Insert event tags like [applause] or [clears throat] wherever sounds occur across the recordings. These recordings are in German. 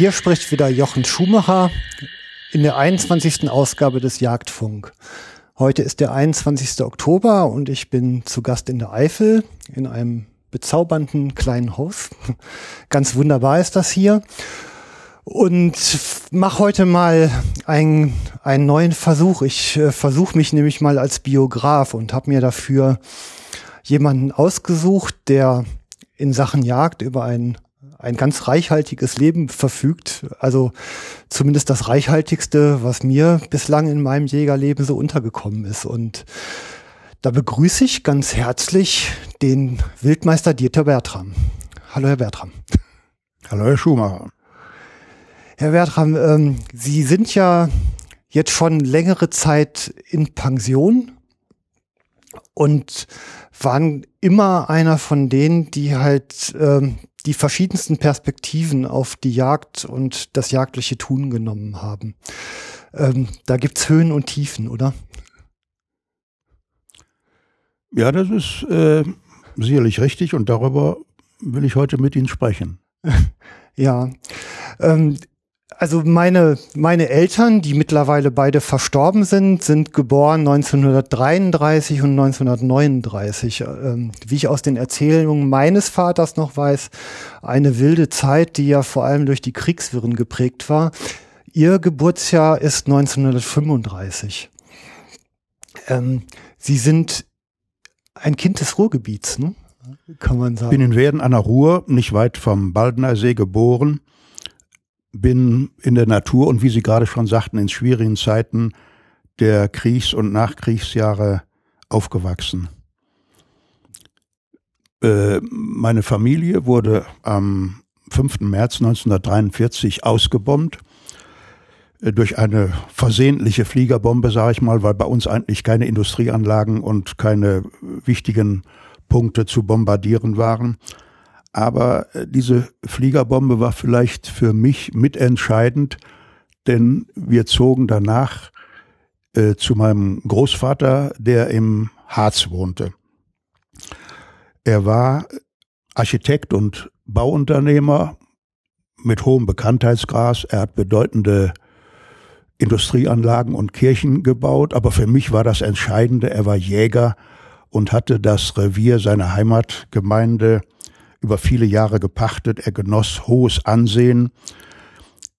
Hier spricht wieder Jochen Schumacher in der 21. Ausgabe des Jagdfunk. Heute ist der 21. Oktober und ich bin zu Gast in der Eifel in einem bezaubernden kleinen Haus. [laughs] Ganz wunderbar ist das hier. Und mache heute mal einen, einen neuen Versuch. Ich äh, versuche mich nämlich mal als Biograf und habe mir dafür jemanden ausgesucht, der in Sachen Jagd über einen ein ganz reichhaltiges Leben verfügt. Also zumindest das reichhaltigste, was mir bislang in meinem Jägerleben so untergekommen ist. Und da begrüße ich ganz herzlich den Wildmeister Dieter Bertram. Hallo, Herr Bertram. Hallo, Herr Schumacher. Herr Bertram, ähm, Sie sind ja jetzt schon längere Zeit in Pension und waren immer einer von denen, die halt ähm, die verschiedensten Perspektiven auf die Jagd und das jagdliche Tun genommen haben. Ähm, da gibt's Höhen und Tiefen, oder? Ja, das ist äh, sicherlich richtig und darüber will ich heute mit Ihnen sprechen. [laughs] ja. Ähm, also meine, meine Eltern, die mittlerweile beide verstorben sind, sind geboren 1933 und 1939. Ähm, wie ich aus den Erzählungen meines Vaters noch weiß, eine wilde Zeit, die ja vor allem durch die Kriegswirren geprägt war. Ihr Geburtsjahr ist 1935. Ähm, Sie sind ein Kind des Ruhrgebiets, ne? kann man sagen. Bin in Werden an der Ruhr, nicht weit vom Baldener See geboren bin in der Natur und wie Sie gerade schon sagten, in schwierigen Zeiten der Kriegs- und Nachkriegsjahre aufgewachsen. Äh, meine Familie wurde am 5. März 1943 ausgebombt äh, durch eine versehentliche Fliegerbombe, sage ich mal, weil bei uns eigentlich keine Industrieanlagen und keine wichtigen Punkte zu bombardieren waren. Aber äh, diese Fliegerbombe war vielleicht für mich mitentscheidend, denn wir zogen danach äh, zu meinem Großvater, der im Harz wohnte. Er war Architekt und Bauunternehmer mit hohem Bekanntheitsgras. Er hat bedeutende Industrieanlagen und Kirchen gebaut, aber für mich war das Entscheidende, er war Jäger und hatte das Revier seiner Heimatgemeinde über viele Jahre gepachtet. Er genoss hohes Ansehen,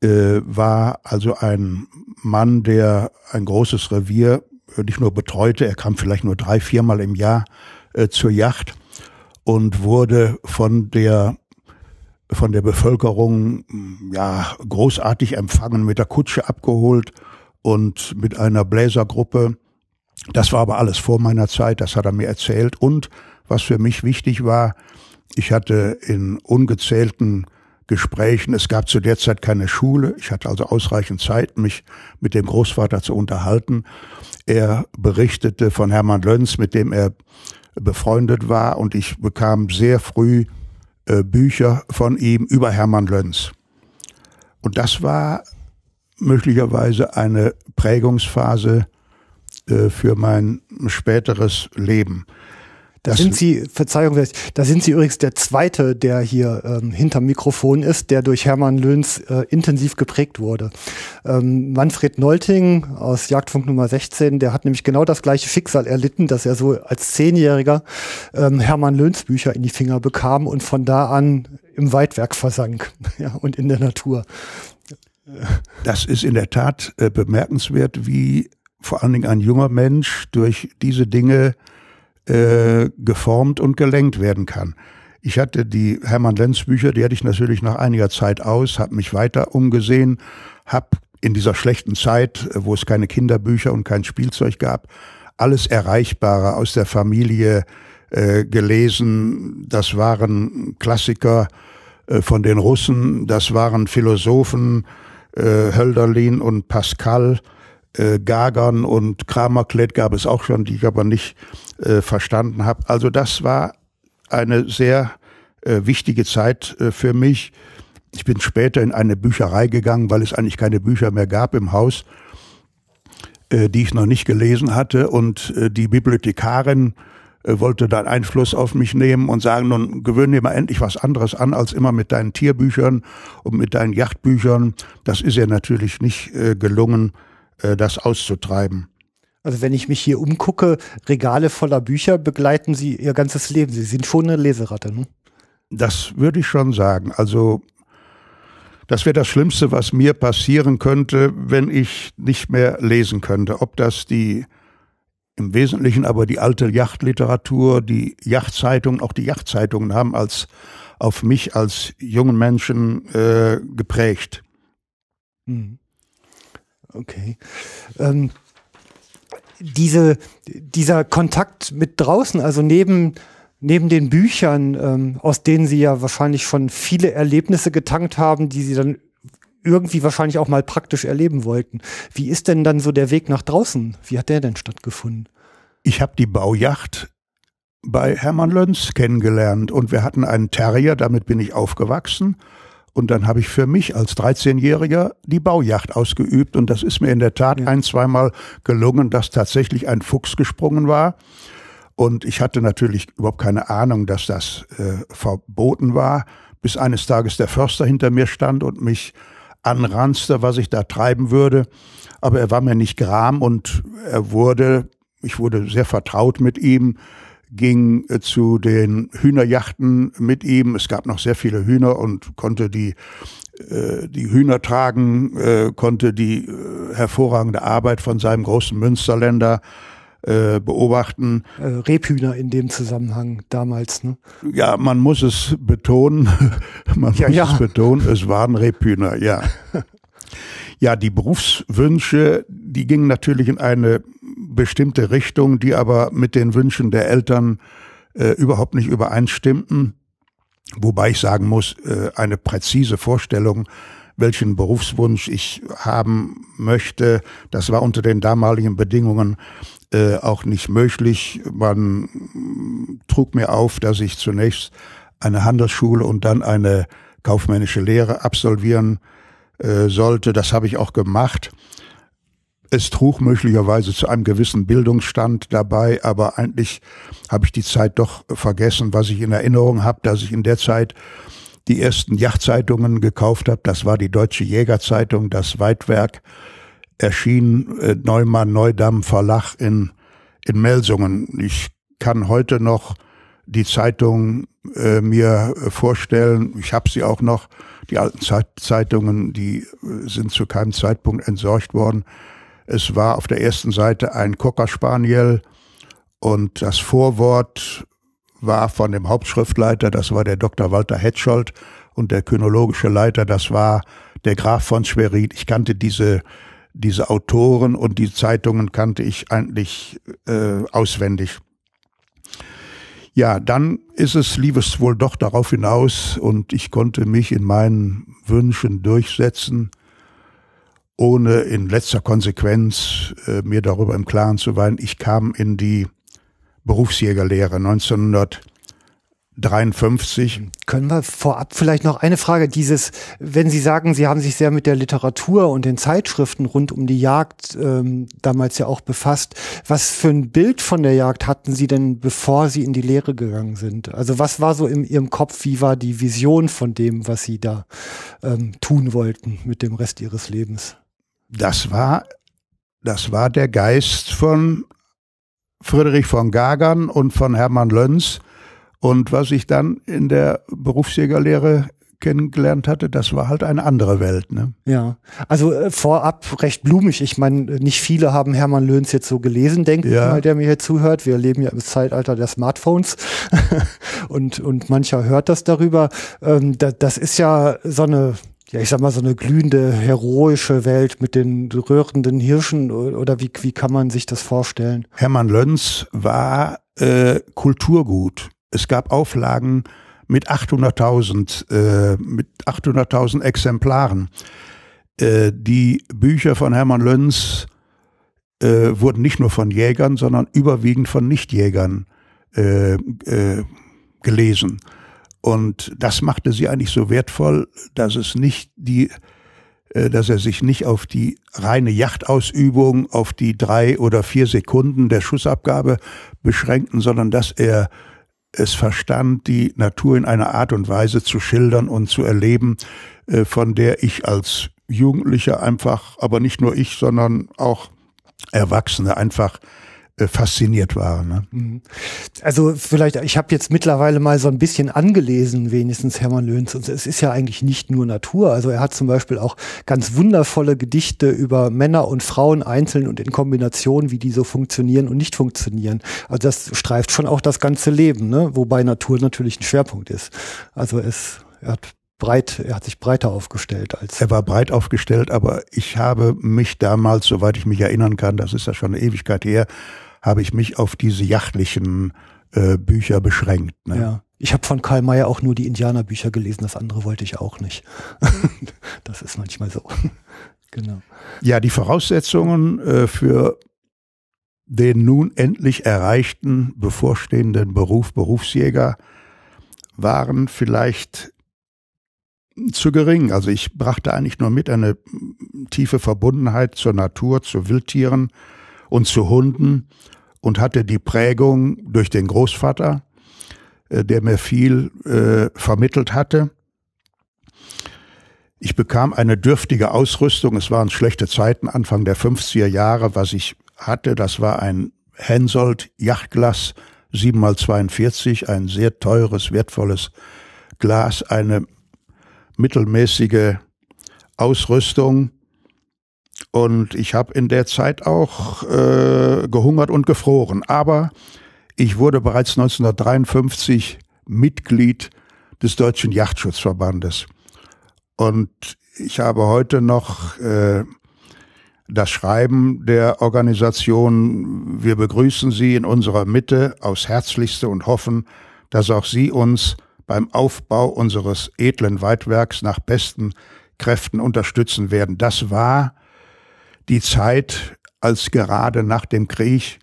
äh, war also ein Mann, der ein großes Revier äh, nicht nur betreute, er kam vielleicht nur drei, viermal im Jahr äh, zur Yacht und wurde von der von der Bevölkerung ja großartig empfangen, mit der Kutsche abgeholt und mit einer Bläsergruppe. Das war aber alles vor meiner Zeit, das hat er mir erzählt. Und was für mich wichtig war, ich hatte in ungezählten Gesprächen, es gab zu der Zeit keine Schule, ich hatte also ausreichend Zeit, mich mit dem Großvater zu unterhalten. Er berichtete von Hermann Löns, mit dem er befreundet war, und ich bekam sehr früh äh, Bücher von ihm über Hermann Löns. Und das war möglicherweise eine Prägungsphase äh, für mein späteres Leben. Da sind Sie, Verzeihung, da sind Sie übrigens der Zweite, der hier ähm, hinterm Mikrofon ist, der durch Hermann Löhns äh, intensiv geprägt wurde. Ähm, Manfred Nolting aus Jagdfunk Nummer 16, der hat nämlich genau das gleiche Schicksal erlitten, dass er so als Zehnjähriger ähm, Hermann Löhns Bücher in die Finger bekam und von da an im Weitwerk versank [laughs] ja, und in der Natur. Das ist in der Tat äh, bemerkenswert, wie vor allen Dingen ein junger Mensch durch diese Dinge äh, geformt und gelenkt werden kann. Ich hatte die Hermann Lenz Bücher, die hatte ich natürlich nach einiger Zeit aus, habe mich weiter umgesehen, habe in dieser schlechten Zeit, wo es keine Kinderbücher und kein Spielzeug gab, alles Erreichbare aus der Familie äh, gelesen. Das waren Klassiker äh, von den Russen, das waren Philosophen, äh, Hölderlin und Pascal, äh, Gagern und Kramerklett gab es auch schon, die ich aber nicht äh, verstanden habe. Also das war eine sehr äh, wichtige Zeit äh, für mich. Ich bin später in eine Bücherei gegangen, weil es eigentlich keine Bücher mehr gab im Haus, äh, die ich noch nicht gelesen hatte. Und äh, die Bibliothekarin äh, wollte dann Einfluss auf mich nehmen und sagen, nun gewöhne dir mal endlich was anderes an, als immer mit deinen Tierbüchern und mit deinen Yachtbüchern. Das ist ja natürlich nicht äh, gelungen, äh, das auszutreiben. Also wenn ich mich hier umgucke, Regale voller Bücher begleiten Sie Ihr ganzes Leben. Sie sind schon eine Leseratte. Ne? Das würde ich schon sagen. Also das wäre das Schlimmste, was mir passieren könnte, wenn ich nicht mehr lesen könnte. Ob das die im Wesentlichen aber die alte Yachtliteratur, die Yachtzeitung, auch die Yachtzeitungen haben als auf mich als jungen Menschen äh, geprägt. Mhm. Okay. Ähm, diese, dieser Kontakt mit draußen, also neben, neben den Büchern, ähm, aus denen Sie ja wahrscheinlich schon viele Erlebnisse getankt haben, die Sie dann irgendwie wahrscheinlich auch mal praktisch erleben wollten. Wie ist denn dann so der Weg nach draußen? Wie hat der denn stattgefunden? Ich habe die Baujacht bei Hermann Löns kennengelernt und wir hatten einen Terrier, damit bin ich aufgewachsen. Und dann habe ich für mich als 13-Jähriger die Baujacht ausgeübt. Und das ist mir in der Tat ja. ein, zweimal gelungen, dass tatsächlich ein Fuchs gesprungen war. Und ich hatte natürlich überhaupt keine Ahnung, dass das äh, verboten war, bis eines Tages der Förster hinter mir stand und mich anranzte, was ich da treiben würde. Aber er war mir nicht gram und er wurde, ich wurde sehr vertraut mit ihm, ging äh, zu den Hühnerjachten mit ihm. Es gab noch sehr viele Hühner und konnte die äh, die Hühner tragen, äh, konnte die hervorragende Arbeit von seinem großen Münsterländer beobachten. Rebhühner in dem Zusammenhang damals, ne? Ja, man muss es betonen, [laughs] man ja, muss ja. es betonen, es waren Rebhühner, ja. [laughs] ja, die Berufswünsche, die gingen natürlich in eine bestimmte Richtung, die aber mit den Wünschen der Eltern äh, überhaupt nicht übereinstimmten. Wobei ich sagen muss, äh, eine präzise Vorstellung, welchen Berufswunsch ich haben möchte, das war unter den damaligen Bedingungen äh, auch nicht möglich. Man trug mir auf, dass ich zunächst eine Handelsschule und dann eine kaufmännische Lehre absolvieren äh, sollte. Das habe ich auch gemacht. Es trug möglicherweise zu einem gewissen Bildungsstand dabei, aber eigentlich habe ich die Zeit doch vergessen, was ich in Erinnerung habe, dass ich in der Zeit die ersten Yachtzeitungen gekauft habe. Das war die Deutsche Jägerzeitung, das Weitwerk, erschien äh, Neumann Neudamm Verlag in, in Melsungen. Ich kann heute noch die Zeitung äh, mir vorstellen. Ich habe sie auch noch. Die alten Zeit Zeitungen, die äh, sind zu keinem Zeitpunkt entsorgt worden. Es war auf der ersten Seite ein Cocker Spaniel und das Vorwort war von dem Hauptschriftleiter, das war der Dr. Walter Hetscholdt und der kynologische Leiter, das war der Graf von Schwerin. Ich kannte diese diese Autoren und die Zeitungen kannte ich eigentlich äh, auswendig. Ja, dann ist es, lief es wohl doch darauf hinaus und ich konnte mich in meinen Wünschen durchsetzen ohne in letzter Konsequenz äh, mir darüber im Klaren zu sein. Ich kam in die Berufsjägerlehre 1953. Können wir vorab vielleicht noch eine Frage, dieses, wenn Sie sagen, Sie haben sich sehr mit der Literatur und den Zeitschriften rund um die Jagd ähm, damals ja auch befasst, was für ein Bild von der Jagd hatten Sie denn, bevor Sie in die Lehre gegangen sind? Also was war so in Ihrem Kopf, wie war die Vision von dem, was Sie da ähm, tun wollten mit dem Rest Ihres Lebens? Das war, das war der Geist von Friedrich von Gagern und von Hermann Löns. Und was ich dann in der Berufsjägerlehre kennengelernt hatte, das war halt eine andere Welt. Ne? Ja, also äh, vorab recht blumig. Ich meine, nicht viele haben Hermann Löns jetzt so gelesen, denke ja. ich mal, der mir hier zuhört. Wir leben ja im Zeitalter der Smartphones [laughs] und, und mancher hört das darüber. Ähm, da, das ist ja so eine ja, ich sag mal, so eine glühende, heroische Welt mit den rührenden Hirschen oder wie, wie kann man sich das vorstellen? Hermann Löns war äh, Kulturgut. Es gab Auflagen mit 800.000 äh, mit 800.000 Exemplaren. Äh, die Bücher von Hermann Löns äh, wurden nicht nur von Jägern, sondern überwiegend von Nichtjägern äh, gelesen. Und das machte sie eigentlich so wertvoll, dass es nicht die, äh, dass er sich nicht auf die reine Jachtausübung, auf die drei oder vier Sekunden der Schussabgabe beschränkten, sondern dass er es verstand, die Natur in einer Art und Weise zu schildern und zu erleben, äh, von der ich als Jugendlicher einfach, aber nicht nur ich, sondern auch Erwachsene einfach fasziniert waren. Ne? Mhm. Also vielleicht, ich habe jetzt mittlerweile mal so ein bisschen angelesen, wenigstens Hermann Löhns. Und es ist ja eigentlich nicht nur Natur. Also er hat zum Beispiel auch ganz wundervolle Gedichte über Männer und Frauen einzeln und in Kombination, wie die so funktionieren und nicht funktionieren. Also das streift schon auch das ganze Leben, ne? wobei Natur natürlich ein Schwerpunkt ist. Also es er hat breit, er hat sich breiter aufgestellt als. Er war breit aufgestellt, aber ich habe mich damals, soweit ich mich erinnern kann, das ist ja schon eine Ewigkeit her, habe ich mich auf diese jachtlichen äh, Bücher beschränkt. Ne? Ja. Ich habe von Karl Mayer auch nur die Indianerbücher gelesen, das andere wollte ich auch nicht. [laughs] das ist manchmal so. [laughs] genau. Ja, die Voraussetzungen äh, für den nun endlich erreichten bevorstehenden Beruf Berufsjäger waren vielleicht zu gering. Also ich brachte eigentlich nur mit eine tiefe Verbundenheit zur Natur, zu Wildtieren und zu Hunden und hatte die Prägung durch den Großvater, äh, der mir viel äh, vermittelt hatte. Ich bekam eine dürftige Ausrüstung. Es waren schlechte Zeiten, Anfang der 50er Jahre. Was ich hatte, das war ein Hensoldt Yachtglas 7x42, ein sehr teures, wertvolles Glas, eine mittelmäßige Ausrüstung. Und ich habe in der Zeit auch äh, gehungert und gefroren. Aber ich wurde bereits 1953 Mitglied des Deutschen Yachtschutzverbandes. Und ich habe heute noch äh, das Schreiben der Organisation. Wir begrüßen Sie in unserer Mitte aus Herzlichste und hoffen, dass auch Sie uns beim Aufbau unseres edlen Weitwerks nach besten Kräften unterstützen werden. Das war die Zeit, als gerade nach dem Krieg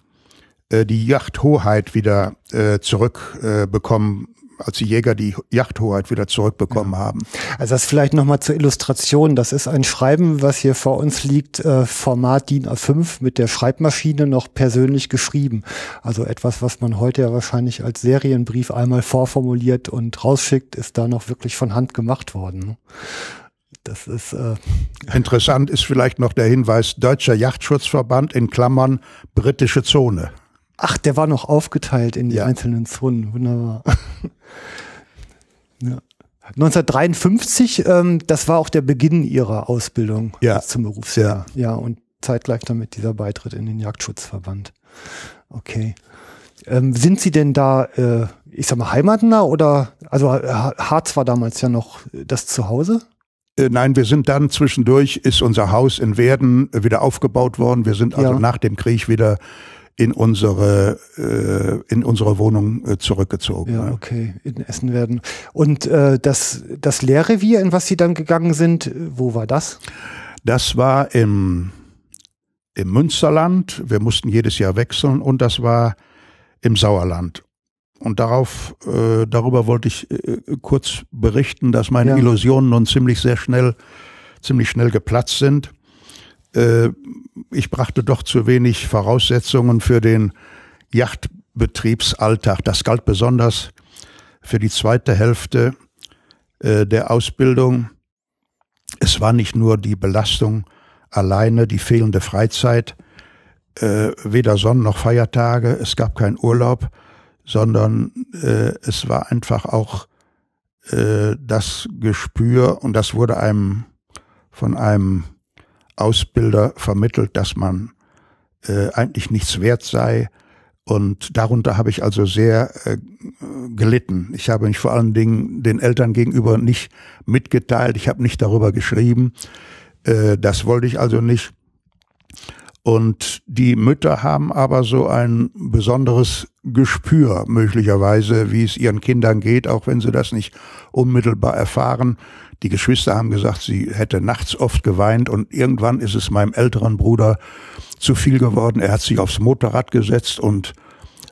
äh, die Yachthoheit wieder äh, zurückbekommen als die Jäger die Yachthoheit wieder zurückbekommen ja. haben. Also das vielleicht nochmal zur Illustration. Das ist ein Schreiben, was hier vor uns liegt, äh, Format DIN A5 mit der Schreibmaschine noch persönlich geschrieben. Also etwas, was man heute ja wahrscheinlich als Serienbrief einmal vorformuliert und rausschickt, ist da noch wirklich von Hand gemacht worden. Das ist äh interessant ist vielleicht noch der Hinweis Deutscher Yachtschutzverband in Klammern britische Zone. Ach, der war noch aufgeteilt in die ja. einzelnen Zonen. Wunderbar. [laughs] ja. 1953, ähm, das war auch der Beginn ihrer Ausbildung ja. zum Berufsjahr. Ja. ja, und zeitgleich damit dieser Beitritt in den Jagdschutzverband. Okay. Ähm, sind Sie denn da, äh, ich sag mal, heimatnah oder, also Harz war damals ja noch das Zuhause? Äh, nein, wir sind dann zwischendurch, ist unser Haus in Werden wieder aufgebaut worden. Wir sind also ja. nach dem Krieg wieder in unsere äh, in unsere Wohnung äh, zurückgezogen. Ja, okay, in Essen werden. Und äh, das das Lehrrevier, in was Sie dann gegangen sind, wo war das? Das war im im Münsterland. Wir mussten jedes Jahr wechseln und das war im Sauerland. Und darauf äh, darüber wollte ich äh, kurz berichten, dass meine ja. Illusionen nun ziemlich sehr schnell ziemlich schnell geplatzt sind. Äh, ich brachte doch zu wenig Voraussetzungen für den Yachtbetriebsalltag. Das galt besonders für die zweite Hälfte äh, der Ausbildung. Es war nicht nur die Belastung alleine, die fehlende Freizeit, äh, weder Sonnen- noch Feiertage, es gab keinen Urlaub, sondern äh, es war einfach auch äh, das Gespür und das wurde einem von einem Ausbilder vermittelt, dass man äh, eigentlich nichts wert sei. Und darunter habe ich also sehr äh, gelitten. Ich habe mich vor allen Dingen den Eltern gegenüber nicht mitgeteilt. Ich habe nicht darüber geschrieben. Äh, das wollte ich also nicht. Und die Mütter haben aber so ein besonderes Gespür möglicherweise, wie es ihren Kindern geht, auch wenn sie das nicht unmittelbar erfahren. Die Geschwister haben gesagt, sie hätte nachts oft geweint und irgendwann ist es meinem älteren Bruder zu viel geworden. Er hat sich aufs Motorrad gesetzt und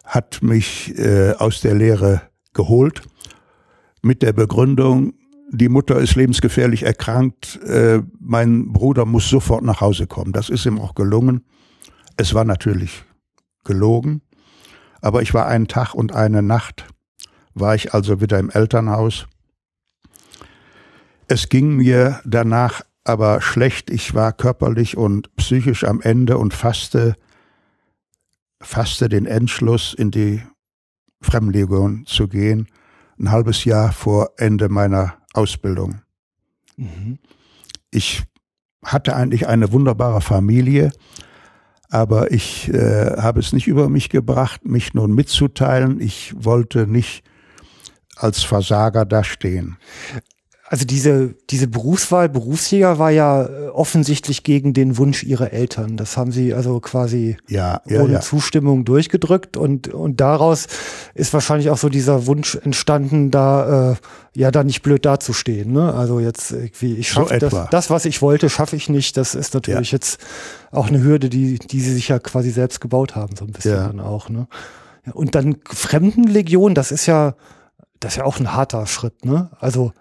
hat mich äh, aus der Lehre geholt mit der Begründung, die Mutter ist lebensgefährlich erkrankt, äh, mein Bruder muss sofort nach Hause kommen. Das ist ihm auch gelungen. Es war natürlich gelogen, aber ich war einen Tag und eine Nacht, war ich also wieder im Elternhaus es ging mir danach aber schlecht. Ich war körperlich und psychisch am Ende und fasste, fasste den Entschluss, in die Fremdenlegion zu gehen, ein halbes Jahr vor Ende meiner Ausbildung. Mhm. Ich hatte eigentlich eine wunderbare Familie, aber ich äh, habe es nicht über mich gebracht, mich nun mitzuteilen. Ich wollte nicht als Versager dastehen also diese, diese Berufswahl, Berufsjäger war ja äh, offensichtlich gegen den Wunsch ihrer Eltern. Das haben sie also quasi ja, ja, ohne ja. Zustimmung durchgedrückt und, und daraus ist wahrscheinlich auch so dieser Wunsch entstanden, da, äh, ja, da nicht blöd dazustehen. Ne? Also jetzt irgendwie, ich schaffe so das, das, was ich wollte, schaffe ich nicht. Das ist natürlich jetzt auch eine Hürde, die, die sie sich ja quasi selbst gebaut haben, so ein bisschen dann auch. Ne? Und dann Fremdenlegion, das ist ja, das ist ja auch ein harter Schritt, ne? Also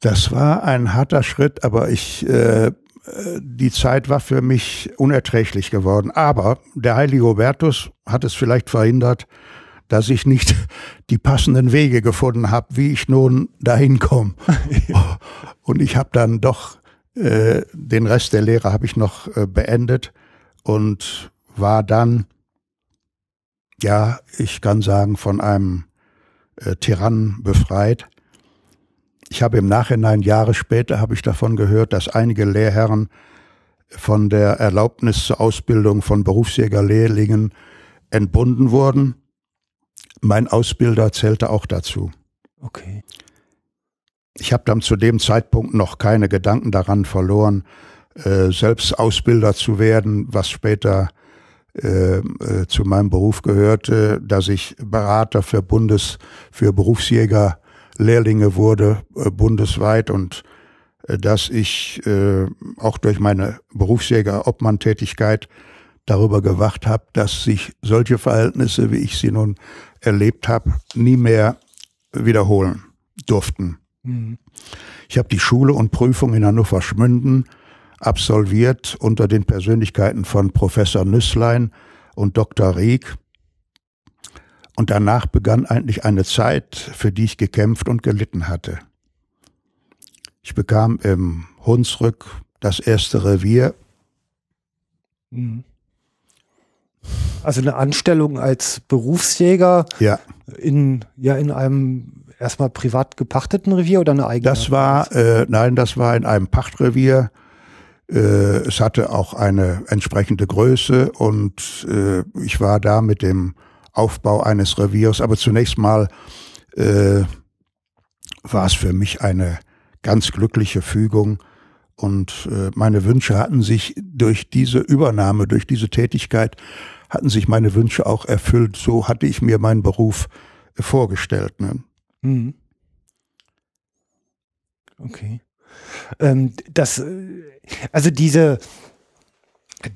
das war ein harter Schritt, aber ich, äh, die Zeit war für mich unerträglich geworden. Aber der heilige Hubertus hat es vielleicht verhindert, dass ich nicht [laughs] die passenden Wege gefunden habe, wie ich nun dahin komme. [laughs] und ich habe dann doch äh, den Rest der Lehre habe ich noch äh, beendet und war dann, ja, ich kann sagen, von einem äh, Tyrannen befreit. Ich habe im Nachhinein, Jahre später, habe ich davon gehört, dass einige Lehrherren von der Erlaubnis zur Ausbildung von Berufsjägerlehrlingen entbunden wurden. Mein Ausbilder zählte auch dazu. Okay. Ich habe dann zu dem Zeitpunkt noch keine Gedanken daran verloren, äh, selbst Ausbilder zu werden, was später äh, äh, zu meinem Beruf gehörte, dass ich Berater für Bundes, für Berufsjäger Lehrlinge wurde, äh, bundesweit und äh, dass ich äh, auch durch meine Berufsjäger-Obmann-Tätigkeit darüber gewacht habe, dass sich solche Verhältnisse, wie ich sie nun erlebt habe, nie mehr wiederholen durften. Mhm. Ich habe die Schule und Prüfung in Hannover-Schmünden absolviert unter den Persönlichkeiten von Professor Nüsslein und Dr. Rieck. Und danach begann eigentlich eine Zeit, für die ich gekämpft und gelitten hatte. Ich bekam im Hunsrück das erste Revier. Mhm. Also eine Anstellung als Berufsjäger ja. in, ja, in einem erstmal privat gepachteten Revier oder eine eigene? Das war, äh, nein, das war in einem Pachtrevier. Äh, es hatte auch eine entsprechende Größe und äh, ich war da mit dem Aufbau eines Reviers. Aber zunächst mal äh, war es für mich eine ganz glückliche Fügung. Und äh, meine Wünsche hatten sich durch diese Übernahme, durch diese Tätigkeit, hatten sich meine Wünsche auch erfüllt. So hatte ich mir meinen Beruf äh, vorgestellt. Ne? Mhm. Okay. Ähm, das, äh, also diese,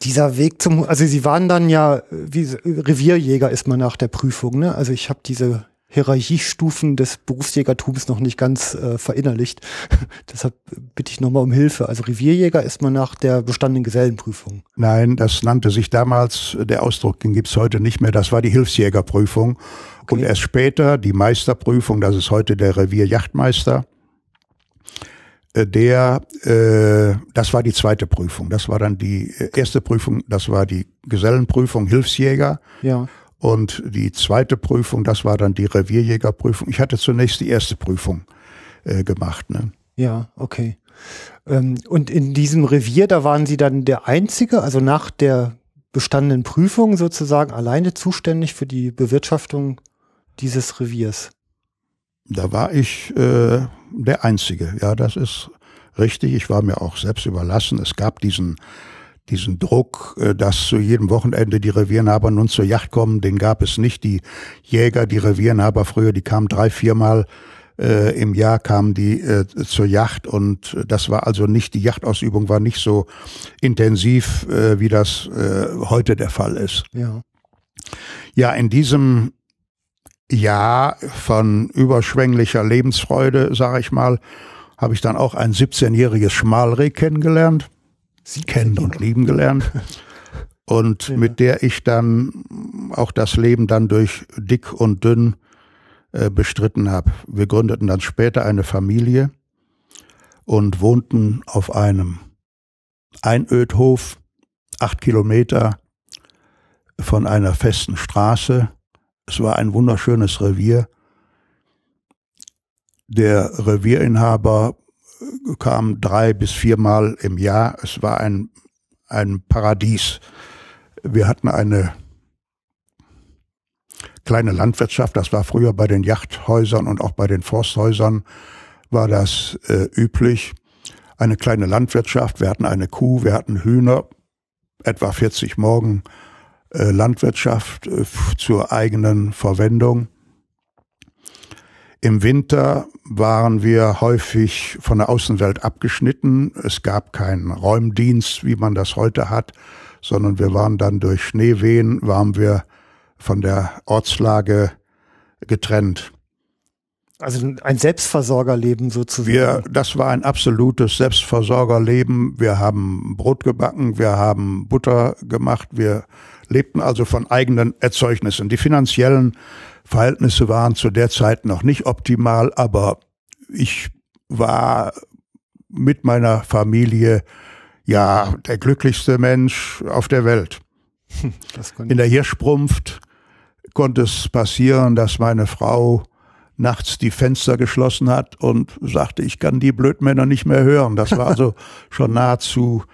dieser Weg zum, also Sie waren dann ja, wie Revierjäger ist man nach der Prüfung, ne? Also ich habe diese Hierarchiestufen des Berufsjägertums noch nicht ganz äh, verinnerlicht. [laughs] Deshalb bitte ich nochmal um Hilfe. Also Revierjäger ist man nach der bestandenen Gesellenprüfung. Nein, das nannte sich damals, der Ausdruck, den gibt's heute nicht mehr, das war die Hilfsjägerprüfung. Okay. Und erst später die Meisterprüfung, das ist heute der Revierjachtmeister. Äh, der, äh, das war die zweite Prüfung. Das war dann die äh, erste Prüfung, das war die Gesellenprüfung Hilfsjäger. Ja. Und die zweite Prüfung, das war dann die Revierjägerprüfung. Ich hatte zunächst die erste Prüfung äh, gemacht. Ne? Ja, okay. Ähm, und in diesem Revier, da waren Sie dann der Einzige, also nach der bestandenen Prüfung sozusagen alleine zuständig für die Bewirtschaftung dieses Reviers. Da war ich äh, der Einzige. Ja, das ist richtig. Ich war mir auch selbst überlassen. Es gab diesen diesen Druck, äh, dass zu jedem Wochenende die Reviernaber nun zur Yacht kommen, den gab es nicht. Die Jäger, die Reviernaber früher, die kamen drei, viermal äh, im Jahr kamen die äh, zur Yacht und das war also nicht, die Yachtausübung war nicht so intensiv, äh, wie das äh, heute der Fall ist. Ja. Ja, in diesem Jahr von überschwänglicher Lebensfreude, sage ich mal, habe ich dann auch ein 17-jähriges Schmalreh kennengelernt sie kennen und lieben gelernt. [laughs] Und ja. mit der ich dann auch das Leben dann durch dick und dünn äh, bestritten habe. Wir gründeten dann später eine Familie und wohnten auf einem Einödhof, acht Kilometer von einer festen Straße. Es war ein wunderschönes Revier. Der Revierinhaber kam drei bis viermal im Jahr. Es war ein, ein Paradies. Wir hatten eine kleine Landwirtschaft. Das war früher bei den Yachthäusern und auch bei den Forsthäusern war das äh, üblich. Eine kleine Landwirtschaft. Wir hatten eine Kuh, wir hatten Hühner, etwa 40 Morgen äh, Landwirtschaft äh, zur eigenen Verwendung. Im Winter waren wir häufig von der Außenwelt abgeschnitten. Es gab keinen Räumdienst, wie man das heute hat, sondern wir waren dann durch Schneewehen, waren wir von der Ortslage getrennt. Also ein Selbstversorgerleben sozusagen. Wir, das war ein absolutes Selbstversorgerleben. Wir haben Brot gebacken, wir haben Butter gemacht, wir lebten also von eigenen Erzeugnissen. Die finanziellen Verhältnisse waren zu der Zeit noch nicht optimal, aber ich war mit meiner Familie ja der glücklichste Mensch auf der Welt. [laughs] In der Hirschprumpft konnte es passieren, dass meine Frau nachts die Fenster geschlossen hat und sagte, ich kann die Blödmänner nicht mehr hören. Das war also [laughs] schon nahezu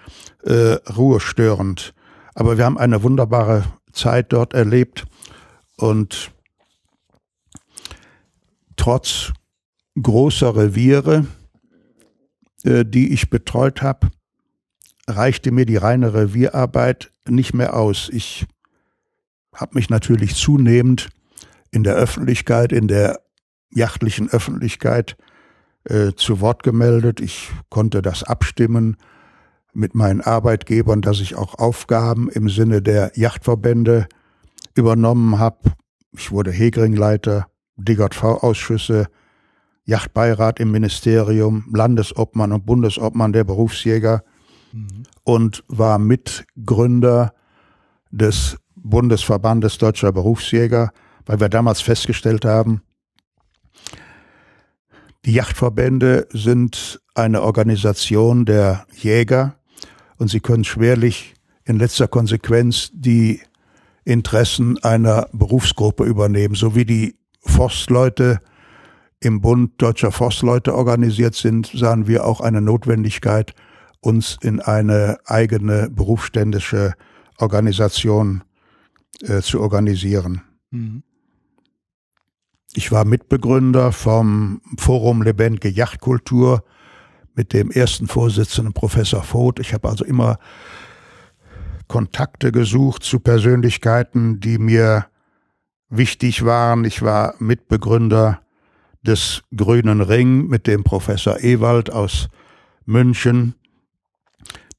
äh, ruhestörend. Aber wir haben eine wunderbare Zeit dort erlebt und trotz großer Reviere, äh, die ich betreut habe, reichte mir die reine Revierarbeit nicht mehr aus. Ich habe mich natürlich zunehmend in der Öffentlichkeit, in der jachtlichen Öffentlichkeit äh, zu Wort gemeldet. Ich konnte das abstimmen mit meinen Arbeitgebern, dass ich auch Aufgaben im Sinne der Yachtverbände übernommen habe. Ich wurde Hegeringleiter, DGV-Ausschüsse, Yachtbeirat im Ministerium, Landesobmann und Bundesobmann der Berufsjäger mhm. und war Mitgründer des Bundesverbandes Deutscher Berufsjäger, weil wir damals festgestellt haben, die Yachtverbände sind eine Organisation der Jäger und sie können schwerlich in letzter Konsequenz die Interessen einer Berufsgruppe übernehmen, so wie die Forstleute im Bund deutscher Forstleute organisiert sind, sahen wir auch eine Notwendigkeit, uns in eine eigene berufsständische Organisation äh, zu organisieren. Mhm. Ich war Mitbegründer vom Forum Lebendige Yachtkultur mit dem ersten Vorsitzenden Professor Voth. Ich habe also immer Kontakte gesucht zu Persönlichkeiten, die mir wichtig waren. Ich war Mitbegründer des Grünen Ring mit dem Professor Ewald aus München.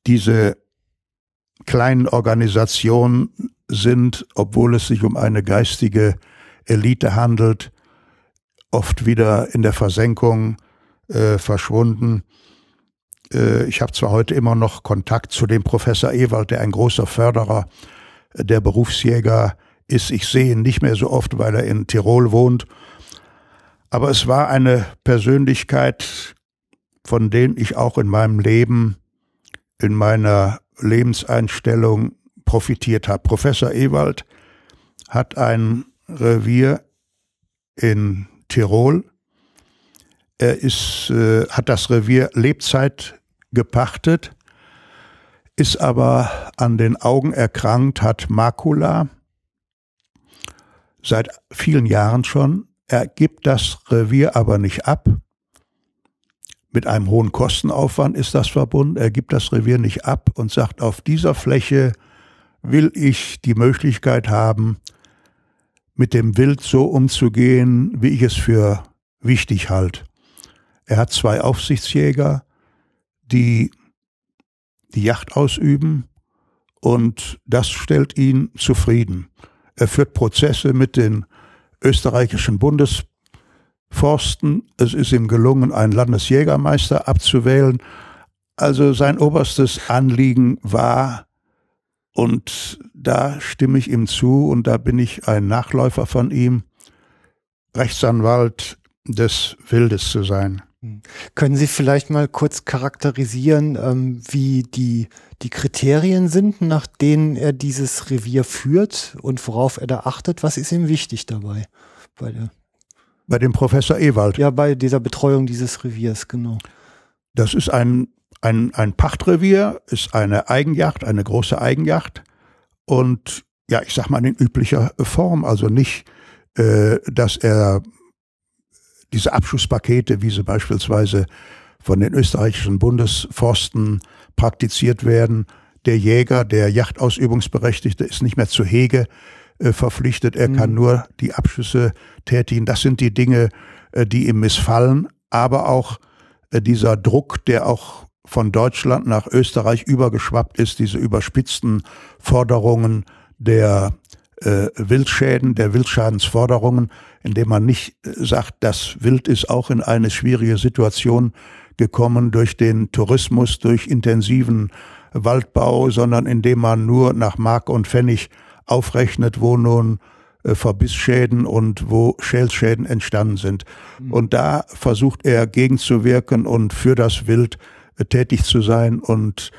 Diese kleinen Organisationen sind, obwohl es sich um eine geistige Elite handelt, oft wieder in der Versenkung äh, verschwunden. Äh, ich habe zwar heute immer noch Kontakt zu dem Professor Ewald, der ein großer Förderer der Berufsjäger ist. Ich sehe ihn nicht mehr so oft, weil er in Tirol wohnt. Aber es war eine Persönlichkeit, von denen ich auch in meinem Leben, in meiner Lebenseinstellung profitiert habe. Professor Ewald hat ein Revier in Tirol. Er ist, äh, hat das Revier Lebzeit gepachtet, ist aber an den Augen erkrankt, hat Makula seit vielen Jahren schon. Er gibt das Revier aber nicht ab. Mit einem hohen Kostenaufwand ist das verbunden. Er gibt das Revier nicht ab und sagt, auf dieser Fläche will ich die Möglichkeit haben, mit dem Wild so umzugehen, wie ich es für wichtig halte. Er hat zwei Aufsichtsjäger, die die Yacht ausüben und das stellt ihn zufrieden. Er führt Prozesse mit den österreichischen Bundesforsten. Es ist ihm gelungen, einen Landesjägermeister abzuwählen. Also sein oberstes Anliegen war, und da stimme ich ihm zu und da bin ich ein Nachläufer von ihm, Rechtsanwalt des Wildes zu sein. Hm. Können Sie vielleicht mal kurz charakterisieren, ähm, wie die, die Kriterien sind, nach denen er dieses Revier führt und worauf er da achtet? Was ist ihm wichtig dabei? Bei, der bei dem Professor Ewald. Ja, bei dieser Betreuung dieses Reviers, genau. Das ist ein ein, ein Pachtrevier ist eine Eigenjacht, eine große Eigenjacht. Und ja, ich sag mal in üblicher Form, also nicht, äh, dass er diese Abschusspakete, wie sie beispielsweise von den österreichischen Bundesforsten praktiziert werden, der Jäger, der Jachtausübungsberechtigte ist nicht mehr zu Hege äh, verpflichtet, er mhm. kann nur die Abschüsse tätigen. Das sind die Dinge, äh, die ihm missfallen, aber auch äh, dieser Druck, der auch von Deutschland nach Österreich übergeschwappt ist, diese überspitzten Forderungen der äh, Wildschäden, der Wildschadensforderungen, indem man nicht äh, sagt, das Wild ist auch in eine schwierige Situation gekommen durch den Tourismus, durch intensiven Waldbau, sondern indem man nur nach Mark und Pfennig aufrechnet, wo nun äh, Verbissschäden und wo Schälschäden entstanden sind. Mhm. Und da versucht er gegenzuwirken und für das Wild äh, tätig zu sein und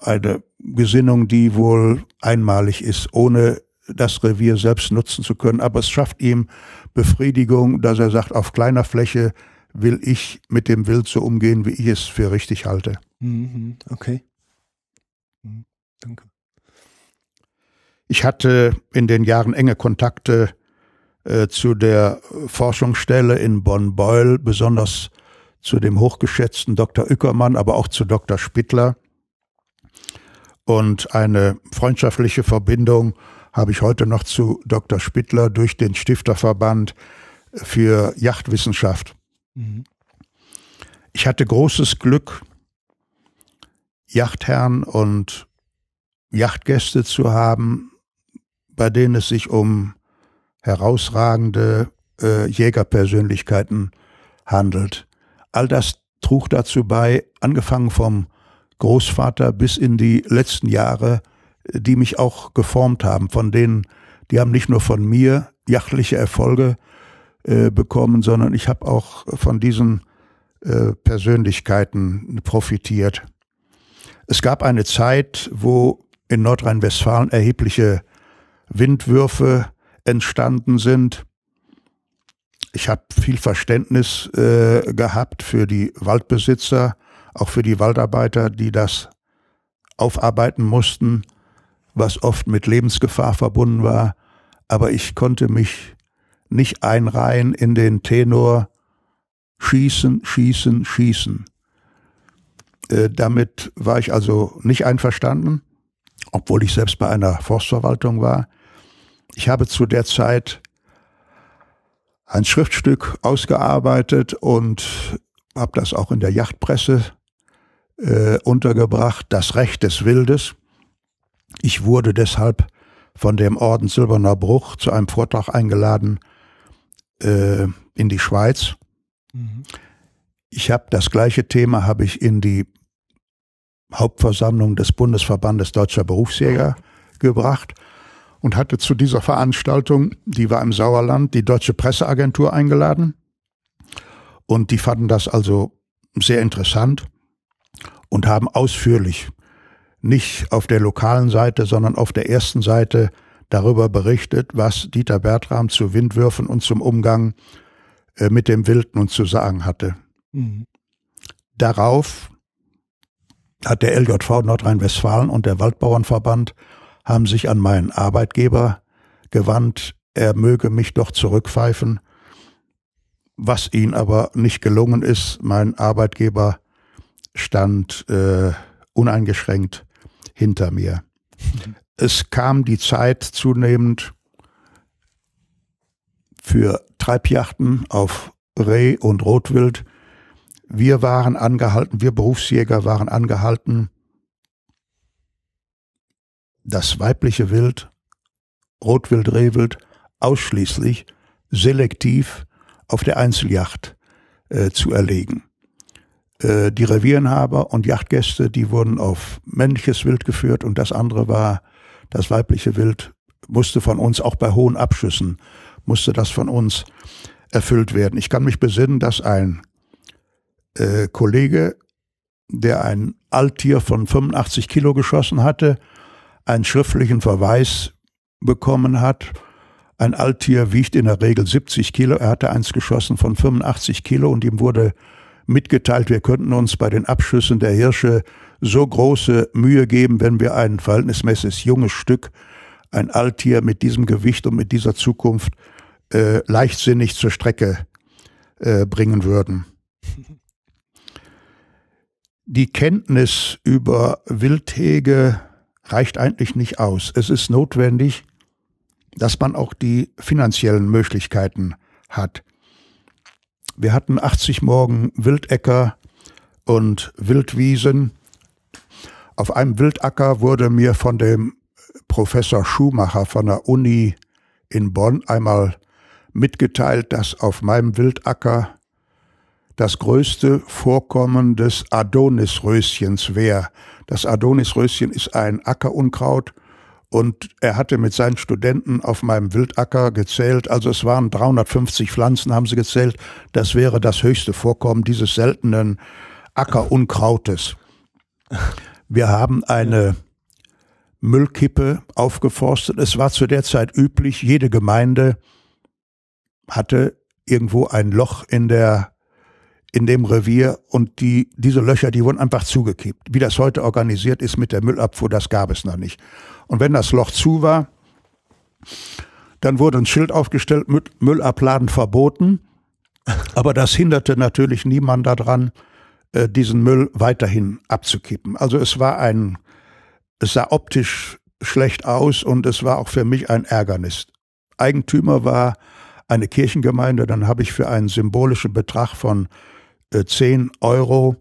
eine Gesinnung, die wohl einmalig ist, ohne das Revier selbst nutzen zu können. Aber es schafft ihm Befriedigung, dass er sagt, auf kleiner Fläche will ich mit dem Wild so umgehen, wie ich es für richtig halte. Mhm, okay. Mhm, danke. Ich hatte in den Jahren enge Kontakte äh, zu der Forschungsstelle in Bonn-Beul, besonders zu dem hochgeschätzten Dr. Ückermann, aber auch zu Dr. Spittler. Und eine freundschaftliche Verbindung habe ich heute noch zu Dr. Spittler durch den Stifterverband für Yachtwissenschaft. Mhm. Ich hatte großes Glück, Yachtherren und Yachtgäste zu haben, bei denen es sich um herausragende äh, Jägerpersönlichkeiten handelt. All das trug dazu bei, angefangen vom Großvater bis in die letzten Jahre, die mich auch geformt haben, von denen, die haben nicht nur von mir jachtliche Erfolge äh, bekommen, sondern ich habe auch von diesen äh, Persönlichkeiten profitiert. Es gab eine Zeit, wo in Nordrhein-Westfalen erhebliche Windwürfe entstanden sind. Ich habe viel Verständnis äh, gehabt für die Waldbesitzer, auch für die Waldarbeiter, die das aufarbeiten mussten, was oft mit Lebensgefahr verbunden war. Aber ich konnte mich nicht einreihen in den Tenor Schießen, Schießen, Schießen. Äh, damit war ich also nicht einverstanden, obwohl ich selbst bei einer Forstverwaltung war. Ich habe zu der Zeit ein Schriftstück ausgearbeitet und habe das auch in der Yachtpresse äh, untergebracht, Das Recht des Wildes. Ich wurde deshalb von dem Orden Silberner Bruch zu einem Vortrag eingeladen äh, in die Schweiz. Mhm. Ich habe das gleiche Thema habe ich in die Hauptversammlung des Bundesverbandes Deutscher Berufsjäger gebracht und hatte zu dieser Veranstaltung, die war im Sauerland, die Deutsche Presseagentur eingeladen. Und die fanden das also sehr interessant und haben ausführlich, nicht auf der lokalen Seite, sondern auf der ersten Seite darüber berichtet, was Dieter Bertram zu Windwürfen und zum Umgang äh, mit dem Wild nun zu sagen hatte. Mhm. Darauf hat der LJV Nordrhein-Westfalen und der Waldbauernverband haben sich an meinen Arbeitgeber gewandt, er möge mich doch zurückpfeifen, was ihnen aber nicht gelungen ist. Mein Arbeitgeber stand äh, uneingeschränkt hinter mir. Es kam die Zeit zunehmend für Treibjachten auf Reh und Rotwild. Wir waren angehalten, wir Berufsjäger waren angehalten, das weibliche Wild, Rotwild, Rehwild, ausschließlich selektiv auf der Einzeljacht äh, zu erlegen. Äh, die Revierenhaber und Yachtgäste, die wurden auf männliches Wild geführt und das andere war das weibliche Wild, musste von uns auch bei hohen Abschüssen, musste das von uns erfüllt werden. Ich kann mich besinnen, dass ein äh, Kollege, der ein Alttier von 85 Kilo geschossen hatte, einen schriftlichen Verweis bekommen hat. Ein Alttier wiegt in der Regel 70 Kilo. Er hatte eins geschossen von 85 Kilo und ihm wurde mitgeteilt, wir könnten uns bei den Abschüssen der Hirsche so große Mühe geben, wenn wir ein verhältnismäßig junges Stück, ein Alttier mit diesem Gewicht und mit dieser Zukunft äh, leichtsinnig zur Strecke äh, bringen würden. [laughs] Die Kenntnis über Wildhege reicht eigentlich nicht aus. Es ist notwendig, dass man auch die finanziellen Möglichkeiten hat. Wir hatten 80 Morgen Wildäcker und Wildwiesen. Auf einem Wildacker wurde mir von dem Professor Schumacher von der Uni in Bonn einmal mitgeteilt, dass auf meinem Wildacker das größte Vorkommen des Adonisröschens wäre. Das Adonisröschen ist ein Ackerunkraut und er hatte mit seinen Studenten auf meinem Wildacker gezählt, also es waren 350 Pflanzen, haben sie gezählt. Das wäre das höchste Vorkommen dieses seltenen Ackerunkrautes. Wir haben eine Müllkippe aufgeforstet. Es war zu der Zeit üblich, jede Gemeinde hatte irgendwo ein Loch in der in dem Revier und die, diese Löcher, die wurden einfach zugekippt. Wie das heute organisiert ist mit der Müllabfuhr, das gab es noch nicht. Und wenn das Loch zu war, dann wurde ein Schild aufgestellt, Müllabladen verboten. Aber das hinderte natürlich niemand daran, äh, diesen Müll weiterhin abzukippen. Also es war ein, es sah optisch schlecht aus und es war auch für mich ein Ärgernis. Eigentümer war eine Kirchengemeinde, dann habe ich für einen symbolischen Betrag von 10 Euro,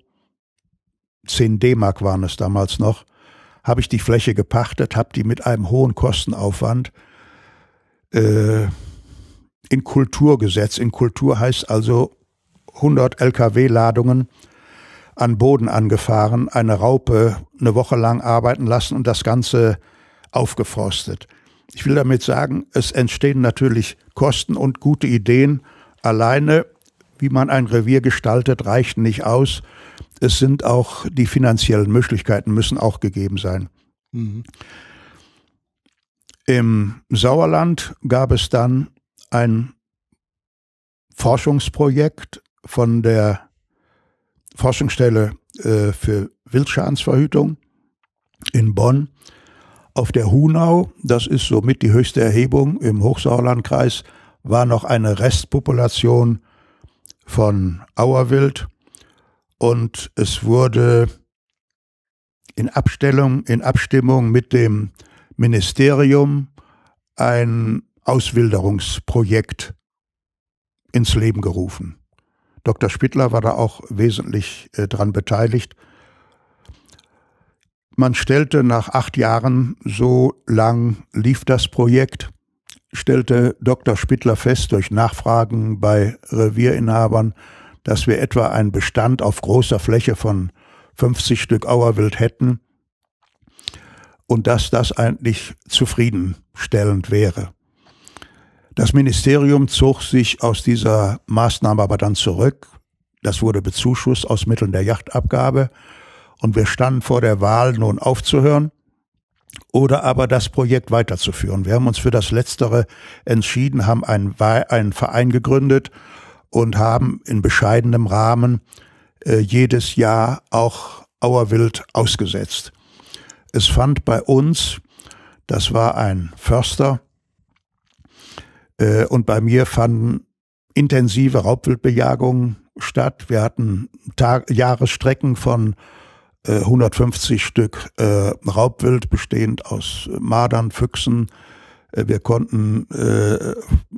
10 D-Mark waren es damals noch, habe ich die Fläche gepachtet, habe die mit einem hohen Kostenaufwand äh, in Kultur gesetzt. In Kultur heißt also 100 Lkw-Ladungen an Boden angefahren, eine Raupe eine Woche lang arbeiten lassen und das Ganze aufgeforstet. Ich will damit sagen, es entstehen natürlich Kosten und gute Ideen. Alleine, wie man ein Revier gestaltet, reicht nicht aus es sind auch die finanziellen Möglichkeiten müssen auch gegeben sein. Mhm. Im Sauerland gab es dann ein Forschungsprojekt von der Forschungsstelle äh, für Wildschadensverhütung in Bonn auf der Hunau, das ist somit die höchste Erhebung im Hochsauerlandkreis, war noch eine Restpopulation von Auerwild und es wurde in Abstellung, in Abstimmung mit dem Ministerium ein Auswilderungsprojekt ins Leben gerufen. Dr. Spittler war da auch wesentlich äh, dran beteiligt. Man stellte nach acht Jahren, so lang lief das Projekt, stellte Dr. Spittler fest durch Nachfragen bei Revierinhabern, dass wir etwa einen Bestand auf großer Fläche von 50 Stück Auerwild hätten und dass das eigentlich zufriedenstellend wäre. Das Ministerium zog sich aus dieser Maßnahme aber dann zurück. Das wurde bezuschusst aus Mitteln der Yachtabgabe und wir standen vor der Wahl, nun aufzuhören oder aber das Projekt weiterzuführen. Wir haben uns für das Letztere entschieden, haben einen, einen Verein gegründet und haben in bescheidenem Rahmen äh, jedes Jahr auch Auerwild ausgesetzt. Es fand bei uns, das war ein Förster, äh, und bei mir fanden intensive Raubwildbejagungen statt. Wir hatten Tag Jahresstrecken von äh, 150 Stück äh, Raubwild, bestehend aus Madern, Füchsen. Äh, wir konnten äh,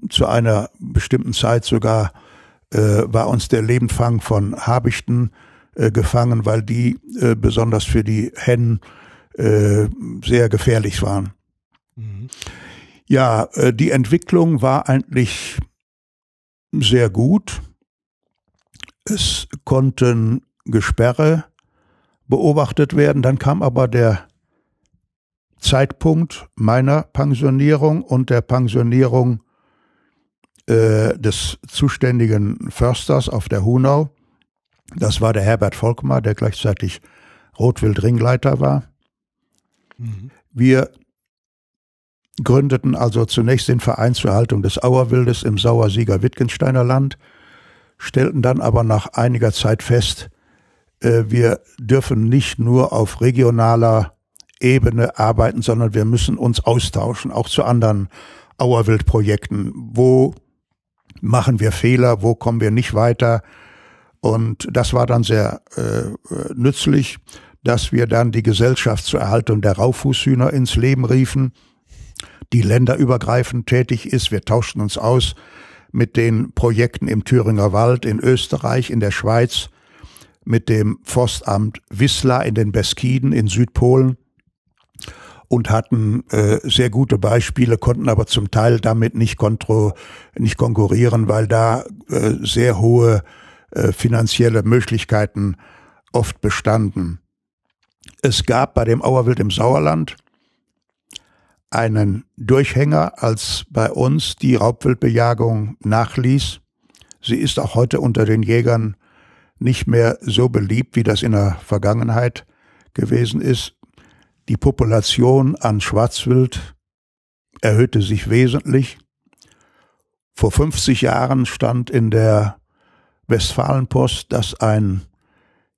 zu einer bestimmten Zeit sogar äh, war uns der Lebendfang von Habichten äh, gefangen, weil die äh, besonders für die Hennen äh, sehr gefährlich waren. Mhm. Ja, äh, die Entwicklung war eigentlich sehr gut. Es konnten Gesperre beobachtet werden. Dann kam aber der Zeitpunkt meiner Pensionierung und der Pensionierung äh, des zuständigen Försters auf der Hunau. Das war der Herbert Volkmar, der gleichzeitig Rotwild-Ringleiter war. Mhm. Wir gründeten also zunächst den Verein zur Erhaltung des Auerwildes im Sauersieger-Wittgensteiner Land, stellten dann aber nach einiger Zeit fest, wir dürfen nicht nur auf regionaler Ebene arbeiten, sondern wir müssen uns austauschen, auch zu anderen Auerwildprojekten, wo machen wir Fehler, wo kommen wir nicht weiter. Und das war dann sehr äh, nützlich, dass wir dann die Gesellschaft zur Erhaltung der Raufußhühner ins Leben riefen, die länderübergreifend tätig ist. Wir tauschten uns aus mit den Projekten im Thüringer Wald, in Österreich, in der Schweiz, mit dem Forstamt Wisla in den Beskiden in Südpolen und hatten äh, sehr gute Beispiele, konnten aber zum Teil damit nicht, kontro, nicht konkurrieren, weil da äh, sehr hohe äh, finanzielle Möglichkeiten oft bestanden. Es gab bei dem Auerwild im Sauerland einen Durchhänger, als bei uns die Raubwildbejagung nachließ. Sie ist auch heute unter den Jägern nicht mehr so beliebt, wie das in der Vergangenheit gewesen ist. Die Population an Schwarzwild erhöhte sich wesentlich. Vor 50 Jahren stand in der Westfalenpost, dass ein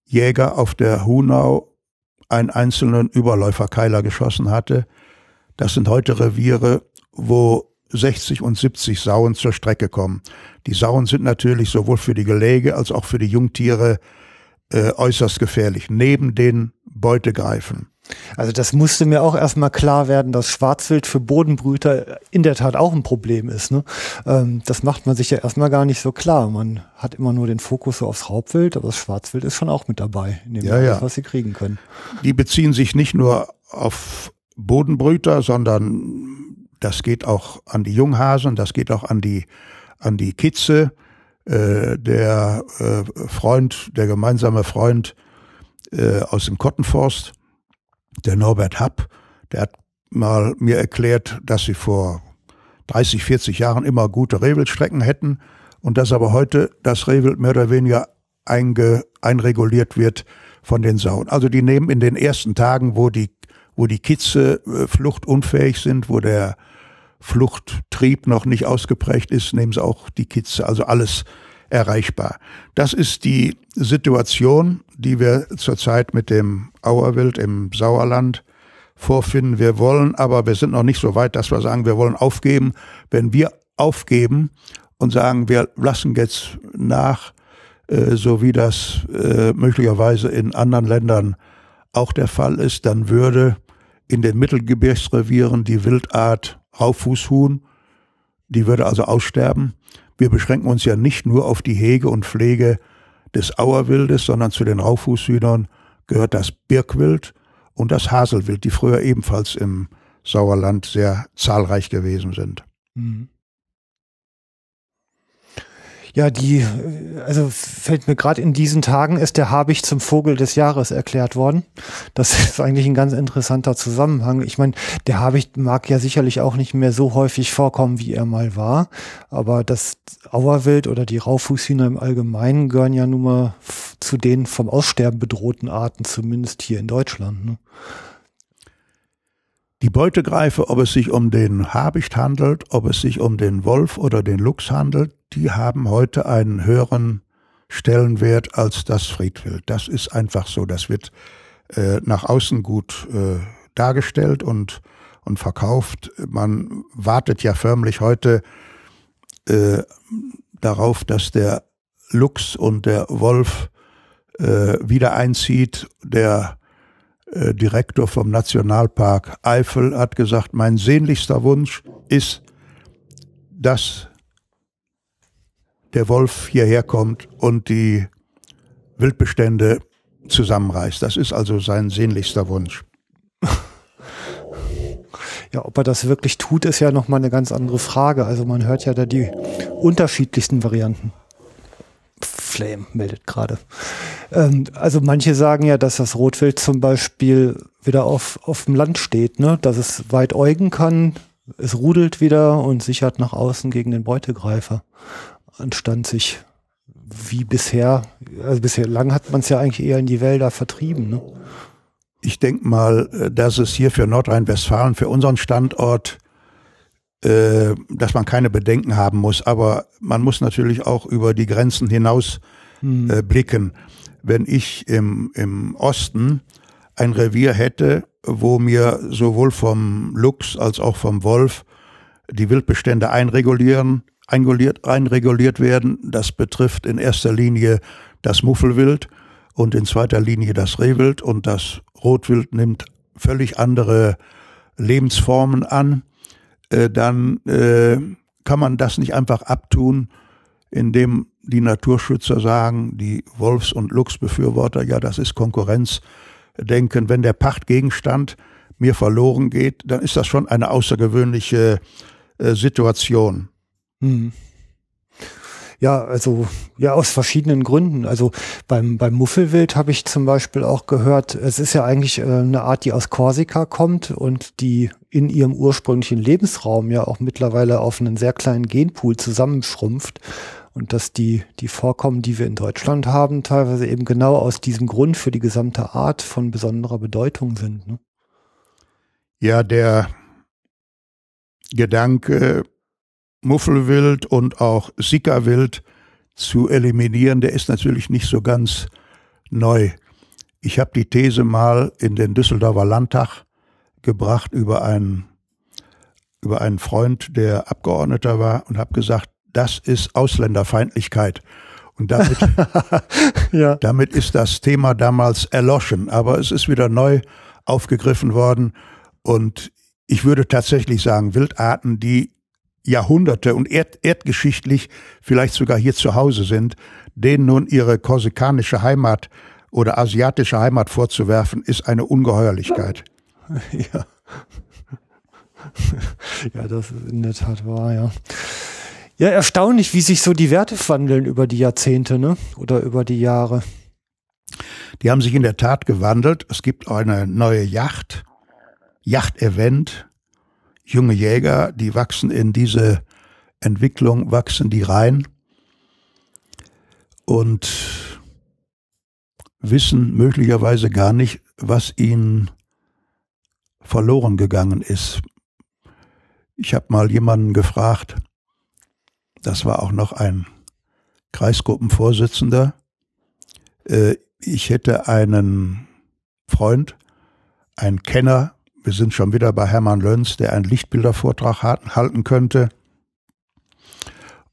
Jäger auf der Hunau einen einzelnen Überläuferkeiler geschossen hatte. Das sind heute Reviere, wo 60 und 70 Sauen zur Strecke kommen. Die Sauen sind natürlich sowohl für die Gelege als auch für die Jungtiere äh, äußerst gefährlich, neben den Beutegreifen. Also das musste mir auch erstmal klar werden, dass Schwarzwild für Bodenbrüter in der Tat auch ein Problem ist. Ne? Ähm, das macht man sich ja erstmal gar nicht so klar. Man hat immer nur den Fokus so aufs Raubwild, aber das Schwarzwild ist schon auch mit dabei, in dem ja, ja. was sie kriegen können. Die beziehen sich nicht nur auf Bodenbrüter, sondern das geht auch an die Junghasen, das geht auch an die, an die Kitze. Äh, der äh, Freund, der gemeinsame Freund äh, aus dem Kottenforst, der Norbert Happ, der hat mal mir erklärt, dass sie vor 30, 40 Jahren immer gute Rehwildstrecken hätten und dass aber heute das Rehwild mehr oder weniger einge, einreguliert wird von den Sauen. Also die nehmen in den ersten Tagen, wo die, wo die Kitze äh, fluchtunfähig sind, wo der Fluchttrieb noch nicht ausgeprägt ist, nehmen sie auch die Kitze. Also alles erreichbar. Das ist die Situation, die wir zurzeit mit dem Auerwild im Sauerland vorfinden. Wir wollen, aber wir sind noch nicht so weit, dass wir sagen, wir wollen aufgeben. Wenn wir aufgeben und sagen, wir lassen jetzt nach, äh, so wie das äh, möglicherweise in anderen Ländern auch der Fall ist, dann würde in den Mittelgebirgsrevieren die Wildart Rauffußhuhn, die würde also aussterben. Wir beschränken uns ja nicht nur auf die Hege und Pflege des Auerwildes, sondern zu den Rauffußhühnern gehört das Birkwild und das Haselwild, die früher ebenfalls im Sauerland sehr zahlreich gewesen sind. Mhm. Ja, die, also fällt mir gerade in diesen Tagen ist der Habicht zum Vogel des Jahres erklärt worden. Das [laughs] ist eigentlich ein ganz interessanter Zusammenhang. Ich meine, der Habicht mag ja sicherlich auch nicht mehr so häufig vorkommen, wie er mal war. Aber das Auerwild oder die Raufußhühner im Allgemeinen gehören ja nun mal zu den vom Aussterben bedrohten Arten, zumindest hier in Deutschland. Ne? Die Beutegreife, ob es sich um den Habicht handelt, ob es sich um den Wolf oder den Luchs handelt, die haben heute einen höheren Stellenwert als das Friedwild. Das ist einfach so. Das wird äh, nach außen gut äh, dargestellt und, und verkauft. Man wartet ja förmlich heute äh, darauf, dass der Luchs und der Wolf äh, wieder einzieht. Der äh, Direktor vom Nationalpark Eifel hat gesagt, mein sehnlichster Wunsch ist, dass der Wolf hierher kommt und die Wildbestände zusammenreißt. Das ist also sein sehnlichster Wunsch. [laughs] Ja, ob er das wirklich tut, ist ja nochmal eine ganz andere Frage. Also man hört ja da die unterschiedlichsten Varianten. Flame meldet gerade. Ähm, also manche sagen ja, dass das Rotwild zum Beispiel wieder auf, auf dem Land steht, ne? dass es weit äugen kann, es rudelt wieder und sichert nach außen gegen den Beutegreifer, anstatt sich wie bisher, also bisher lang hat man es ja eigentlich eher in die Wälder vertrieben. Ne? Ich denke mal, äh, dass es hier für Nordrhein-Westfalen, für unseren Standort äh, dass man keine Bedenken haben muss. Aber man muss natürlich auch über die Grenzen hinaus hm. äh, blicken. Wenn ich im, im Osten ein Revier hätte, wo mir sowohl vom Luchs als auch vom Wolf die Wildbestände einregulieren, einreguliert, einreguliert werden, das betrifft in erster Linie das Muffelwild und in zweiter Linie das Rehwild und das Rotwild nimmt völlig andere Lebensformen an. Äh, dann äh, kann man das nicht einfach abtun, indem die Naturschützer sagen, die Wolfs- und Luchsbefürworter, ja, das ist Konkurrenzdenken. Wenn der Pachtgegenstand mir verloren geht, dann ist das schon eine außergewöhnliche äh, Situation. Hm. Ja, also ja aus verschiedenen Gründen. Also beim beim Muffelwild habe ich zum Beispiel auch gehört, es ist ja eigentlich äh, eine Art, die aus Korsika kommt und die in ihrem ursprünglichen Lebensraum ja auch mittlerweile auf einen sehr kleinen Genpool zusammenschrumpft und dass die die Vorkommen, die wir in Deutschland haben, teilweise eben genau aus diesem Grund für die gesamte Art von besonderer Bedeutung sind. Ne? Ja, der Gedanke Muffelwild und auch Sickerwild zu eliminieren, der ist natürlich nicht so ganz neu. Ich habe die These mal in den Düsseldorfer Landtag gebracht über einen, über einen Freund, der Abgeordneter war und habe gesagt, das ist Ausländerfeindlichkeit. Und damit, [laughs] ja. damit ist das Thema damals erloschen. Aber es ist wieder neu aufgegriffen worden. Und ich würde tatsächlich sagen, Wildarten, die Jahrhunderte und erd erdgeschichtlich vielleicht sogar hier zu Hause sind, denen nun ihre korsikanische Heimat oder asiatische Heimat vorzuwerfen, ist eine Ungeheuerlichkeit. [laughs] Ja. [laughs] Ja, das ist in der Tat wahr, ja. Ja, erstaunlich, wie sich so die Werte wandeln über die Jahrzehnte, ne? Oder über die Jahre. Die haben sich in der Tat gewandelt. Es gibt eine neue Yacht, Yacht-Event, junge Jäger, die wachsen in diese Entwicklung, wachsen die rein und wissen möglicherweise gar nicht, was ihnen verloren gegangen ist. Ich habe mal jemanden gefragt, das war auch noch ein Kreisgruppenvorsitzender, äh, ich hätte einen Freund, einen Kenner wir sind schon wieder bei Hermann Lönz, der einen Lichtbildervortrag halten könnte.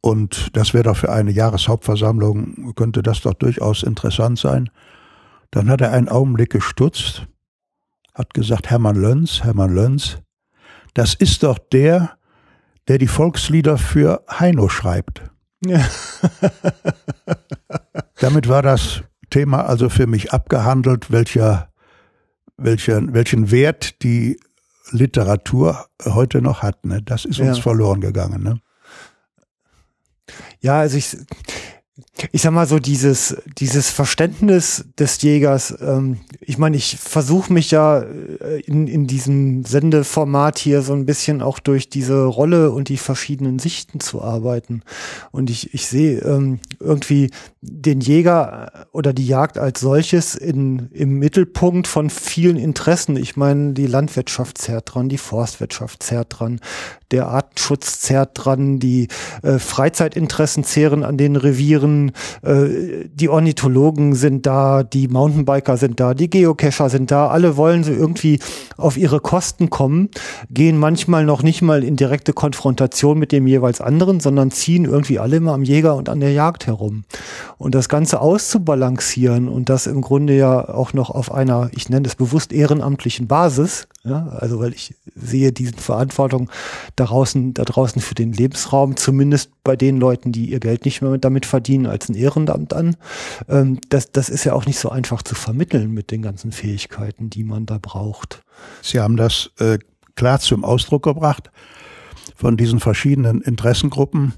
Und das wäre doch für eine Jahreshauptversammlung, könnte das doch durchaus interessant sein. Dann hat er einen Augenblick gestutzt, hat gesagt, Hermann Lönz, Hermann Lönz, das ist doch der, der die Volkslieder für Heino schreibt. Ja. Damit war das Thema also für mich abgehandelt, welcher welchen, welchen Wert die Literatur heute noch hat. Ne? Das ist uns ja. verloren gegangen. Ne? Ja, also ich, ich sag mal so dieses dieses Verständnis des Jägers. Ähm, ich meine, ich versuche mich ja äh, in in diesem Sendeformat hier so ein bisschen auch durch diese Rolle und die verschiedenen Sichten zu arbeiten. Und ich ich sehe ähm, irgendwie den Jäger äh, oder die Jagd als solches in im Mittelpunkt von vielen Interessen. Ich meine, die Landwirtschaft zerrt dran, die Forstwirtschaft zerrt dran, der Artenschutz zerrt dran, die äh, Freizeitinteressen zehren an den Revieren, äh, die Ornithologen sind da, die Mountainbiker sind da, die Geocacher sind da, alle wollen so irgendwie auf ihre Kosten kommen, gehen manchmal noch nicht mal in direkte Konfrontation mit dem jeweils anderen, sondern ziehen irgendwie alle immer am Jäger und an der Jagd herum. Und das Ganze auszubalancieren und das im Grunde ja auch noch auf einer, ich nenne es bewusst ehrenamtlichen Basis, ja, also weil ich sehe diese Verantwortung da draußen, da draußen für den Lebensraum, zumindest bei den Leuten, die ihr Geld nicht mehr damit verdienen, als ein Ehrenamt an. Ähm, das, das ist ja auch nicht so einfach zu vermitteln mit den ganzen Fähigkeiten, die man da braucht. Sie haben das äh, klar zum Ausdruck gebracht von diesen verschiedenen Interessengruppen.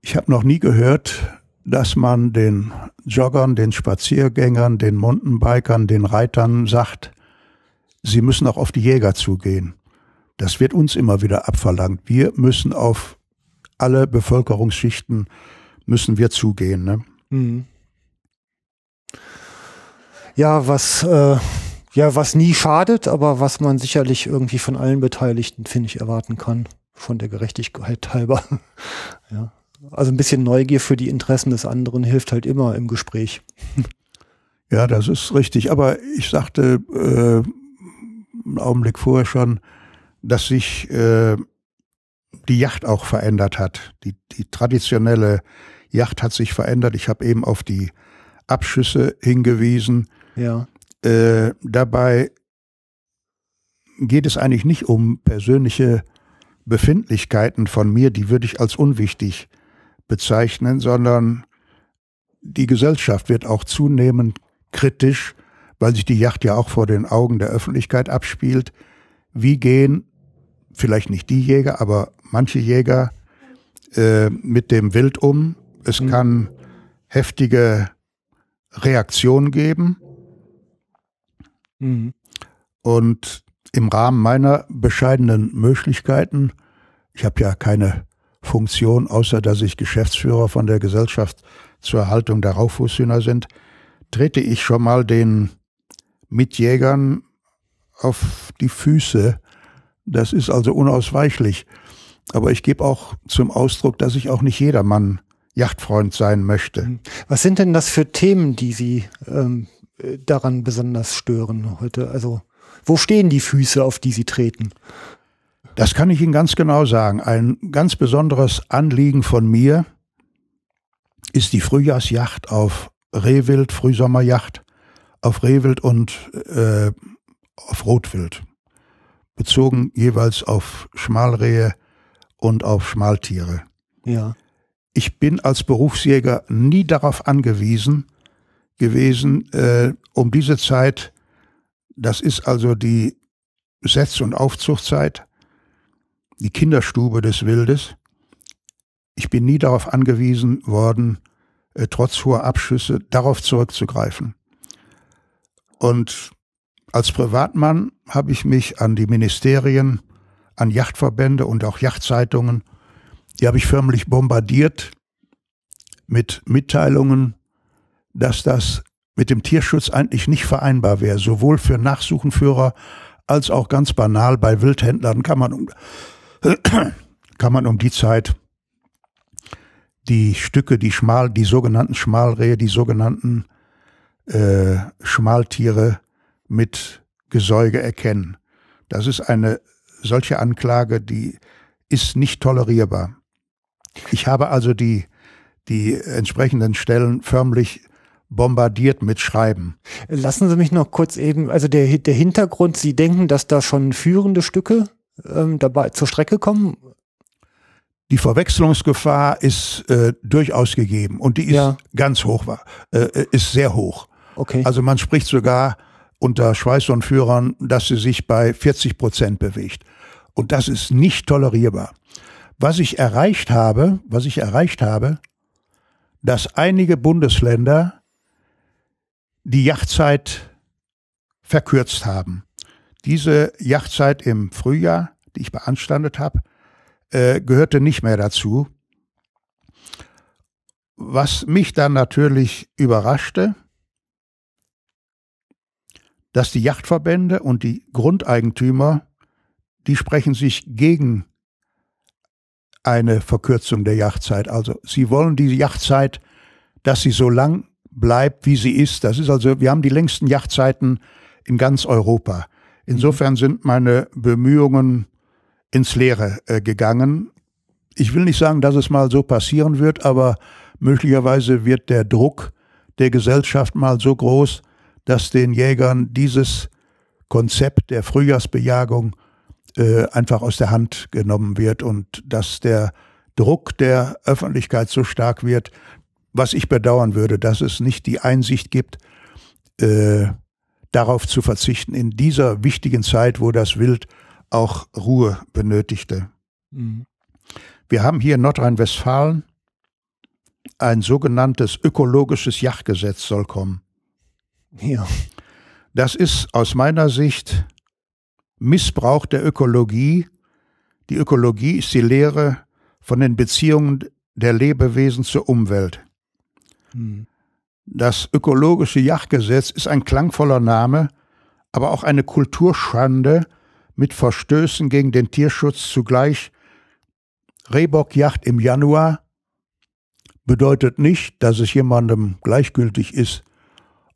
Ich habe noch nie gehört, dass man den Joggern, den Spaziergängern, den Mountainbikern, den Reitern sagt, sie müssen auch auf die Jäger zugehen. Das wird uns immer wieder abverlangt. Wir müssen auf alle Bevölkerungsschichten müssen wir zugehen. Ne? Mhm. Ja, was äh, ja was nie schadet, aber was man sicherlich irgendwie von allen Beteiligten finde ich erwarten kann, von der Gerechtigkeit halber. [laughs] ja. Also ein bisschen Neugier für die Interessen des anderen hilft halt immer im Gespräch. [laughs] Ja, das ist richtig. Aber ich sagte äh, einen Augenblick vorher schon, dass sich äh, die Yacht auch verändert hat. Die, die traditionelle Yacht hat sich verändert. Ich habe eben auf die Abschüsse hingewiesen. Ja. Äh, dabei geht es eigentlich nicht um persönliche Befindlichkeiten von mir, die würde ich als unwichtig bezeichnen, sondern die Gesellschaft wird auch zunehmend kritisch, weil sich die Yacht ja auch vor den Augen der Öffentlichkeit abspielt. Wie gehen vielleicht nicht die Jäger, aber manche Jäger äh, mit dem Wild um. Es mhm. kann heftige Reaktionen geben. Mhm. Und im Rahmen meiner bescheidenen Möglichkeiten, ich habe ja keine Funktion, außer dass ich Geschäftsführer von der Gesellschaft zur Erhaltung der Rauchfußhühner sind, trete ich schon mal den Mitjägern auf die Füße. Das ist also unausweichlich. Aber ich gebe auch zum Ausdruck, dass ich auch nicht jedermann Yachtfreund sein möchte. Was sind denn das für Themen, die Sie ähm, daran besonders stören heute? Also wo stehen die Füße, auf die Sie treten? Das kann ich Ihnen ganz genau sagen. Ein ganz besonderes Anliegen von mir ist die Frühjahrsjacht auf Rehwild, Frühsommerjacht auf Rehwild und äh, auf Rotwild. Bezogen jeweils auf Schmalrehe und auf Schmaltiere. Ja. Ich bin als Berufsjäger nie darauf angewiesen gewesen, äh, um diese Zeit das ist also die Setz- und Aufzuchtzeit, die Kinderstube des Wildes. Ich bin nie darauf angewiesen worden, äh, trotz hoher Abschüsse darauf zurückzugreifen. Und als Privatmann habe ich mich an die Ministerien, an Yachtverbände und auch Yachtzeitungen, die habe ich förmlich bombardiert mit Mitteilungen, dass das mit dem Tierschutz eigentlich nicht vereinbar wäre, sowohl für Nachsuchenführer als auch ganz banal bei Wildhändlern kann man um, [clears throat] kann man um die Zeit die Stücke, die schmal, die sogenannten Schmalrehe, die sogenannten äh, Schmaltiere mit Gesäuge erkennen. Das ist eine solche Anklage, die ist nicht tolerierbar. Ich habe also die, die entsprechenden Stellen förmlich bombardiert mit Schreiben. Lassen Sie mich noch kurz eben, also der, der Hintergrund, Sie denken, dass da schon führende Stücke ähm, dabei zur Strecke kommen? Die Verwechslungsgefahr ist äh, durchaus gegeben und die ist ja. ganz hoch, äh, ist sehr hoch. Okay. Also man spricht sogar unter Schweißhornführern, dass sie sich bei 40 Prozent bewegt. Und das ist nicht tolerierbar. Was ich erreicht habe, was ich erreicht habe, dass einige Bundesländer die Jachtzeit verkürzt haben. Diese Jachtzeit im Frühjahr, die ich beanstandet habe, äh, gehörte nicht mehr dazu. Was mich dann natürlich überraschte, dass die Yachtverbände und die Grundeigentümer, die sprechen sich gegen eine Verkürzung der Jachtzeit. Also sie wollen diese Jachtzeit, dass sie so lang bleibt, wie sie ist. Das ist also, wir haben die längsten Yachtzeiten in ganz Europa. Insofern sind meine Bemühungen ins Leere äh, gegangen. Ich will nicht sagen, dass es mal so passieren wird, aber möglicherweise wird der Druck der Gesellschaft mal so groß, dass den Jägern dieses Konzept der Frühjahrsbejagung äh, einfach aus der Hand genommen wird und dass der Druck der Öffentlichkeit so stark wird, was ich bedauern würde, dass es nicht die Einsicht gibt, äh, darauf zu verzichten in dieser wichtigen Zeit, wo das Wild auch Ruhe benötigte. Mhm. Wir haben hier in Nordrhein-Westfalen ein sogenanntes ökologisches Jagdgesetz soll kommen. Ja. Das ist aus meiner Sicht Missbrauch der Ökologie. Die Ökologie ist die Lehre von den Beziehungen der Lebewesen zur Umwelt. Das ökologische Jagdgesetz ist ein klangvoller Name, aber auch eine Kulturschande mit Verstößen gegen den Tierschutz zugleich. Rehbockjagd im Januar bedeutet nicht, dass es jemandem gleichgültig ist,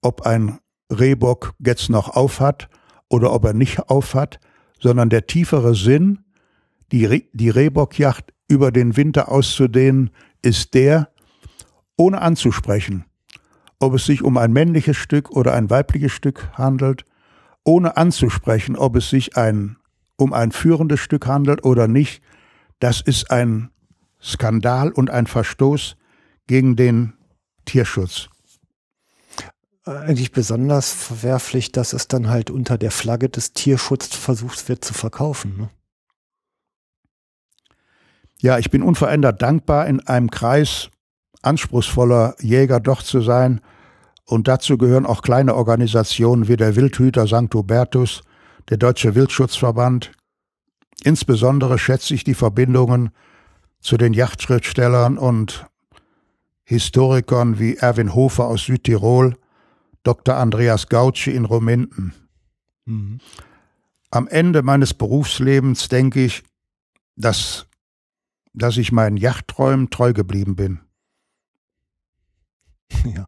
ob ein Rehbock jetzt noch aufhat oder ob er nicht aufhat, sondern der tiefere Sinn, die, die Rehbockjagd über den Winter auszudehnen, ist der, ohne anzusprechen, ob es sich um ein männliches Stück oder ein weibliches Stück handelt, ohne anzusprechen, ob es sich ein, um ein führendes Stück handelt oder nicht, das ist ein Skandal und ein Verstoß gegen den Tierschutz. Eigentlich besonders verwerflich, dass es dann halt unter der Flagge des Tierschutzes versucht wird zu verkaufen. Ne? Ja, ich bin unverändert dankbar, in einem Kreis anspruchsvoller Jäger doch zu sein. Und dazu gehören auch kleine Organisationen wie der Wildhüter St. Hubertus, der Deutsche Wildschutzverband. Insbesondere schätze ich die Verbindungen zu den Yachtschriftstellern und Historikern wie Erwin Hofer aus Südtirol, Dr. Andreas Gauci in Rominden. Mhm. Am Ende meines Berufslebens denke ich, dass, dass ich meinen Yachtträumen treu geblieben bin. [laughs] Ja.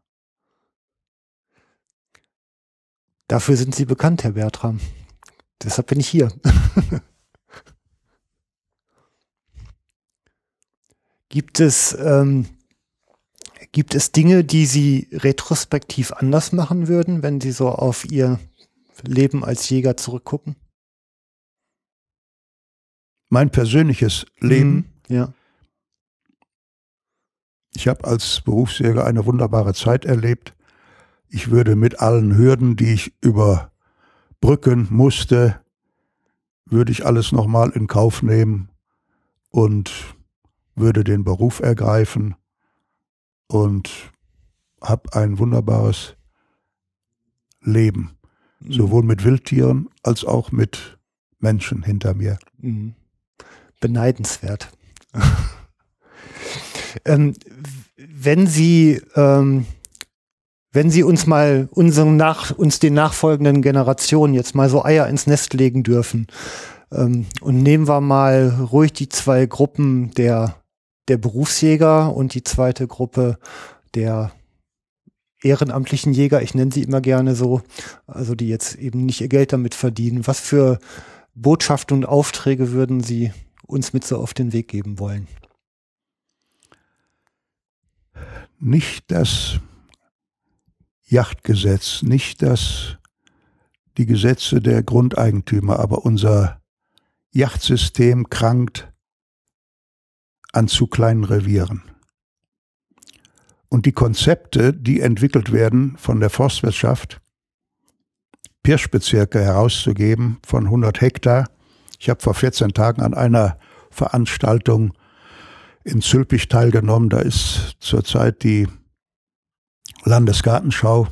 Dafür sind Sie bekannt, Herr Bertram. Deshalb bin ich hier. [laughs] Gibt es, ähm, gibt es Dinge, die Sie retrospektiv anders machen würden, wenn Sie so auf Ihr Leben als Jäger zurückgucken? Mein persönliches Leben. Mhm, ja. Ich habe als Berufsjäger eine wunderbare Zeit erlebt. Ich würde mit allen Hürden, die ich überbrücken musste, würde ich alles nochmal in Kauf nehmen und würde den Beruf ergreifen und habe ein wunderbares Leben, mhm. sowohl mit Wildtieren als auch mit Menschen hinter mir. Mhm. Beneidenswert. [laughs] ähm, wenn Sie ähm, wenn Sie uns mal unseren nach, uns den nachfolgenden Generationen jetzt mal so Eier ins Nest legen dürfen, ähm, und nehmen wir mal ruhig die zwei Gruppen der, der Berufsjäger und die zweite Gruppe der ehrenamtlichen Jäger, ich nenne sie immer gerne so, also die jetzt eben nicht ihr Geld damit verdienen. Was für Botschaften und Aufträge würden Sie uns mit so auf den Weg geben wollen? Nicht das Yachtgesetz, nicht das, die Gesetze der Grundeigentümer, aber unser Yachtsystem krankt an zu kleinen Revieren. Und die Konzepte, die entwickelt werden von der Forstwirtschaft, Pirschbezirke herauszugeben von 100 Hektar. Ich habe vor 14 Tagen an einer Veranstaltung in Zülpich teilgenommen. Da ist zurzeit die Landesgartenschau.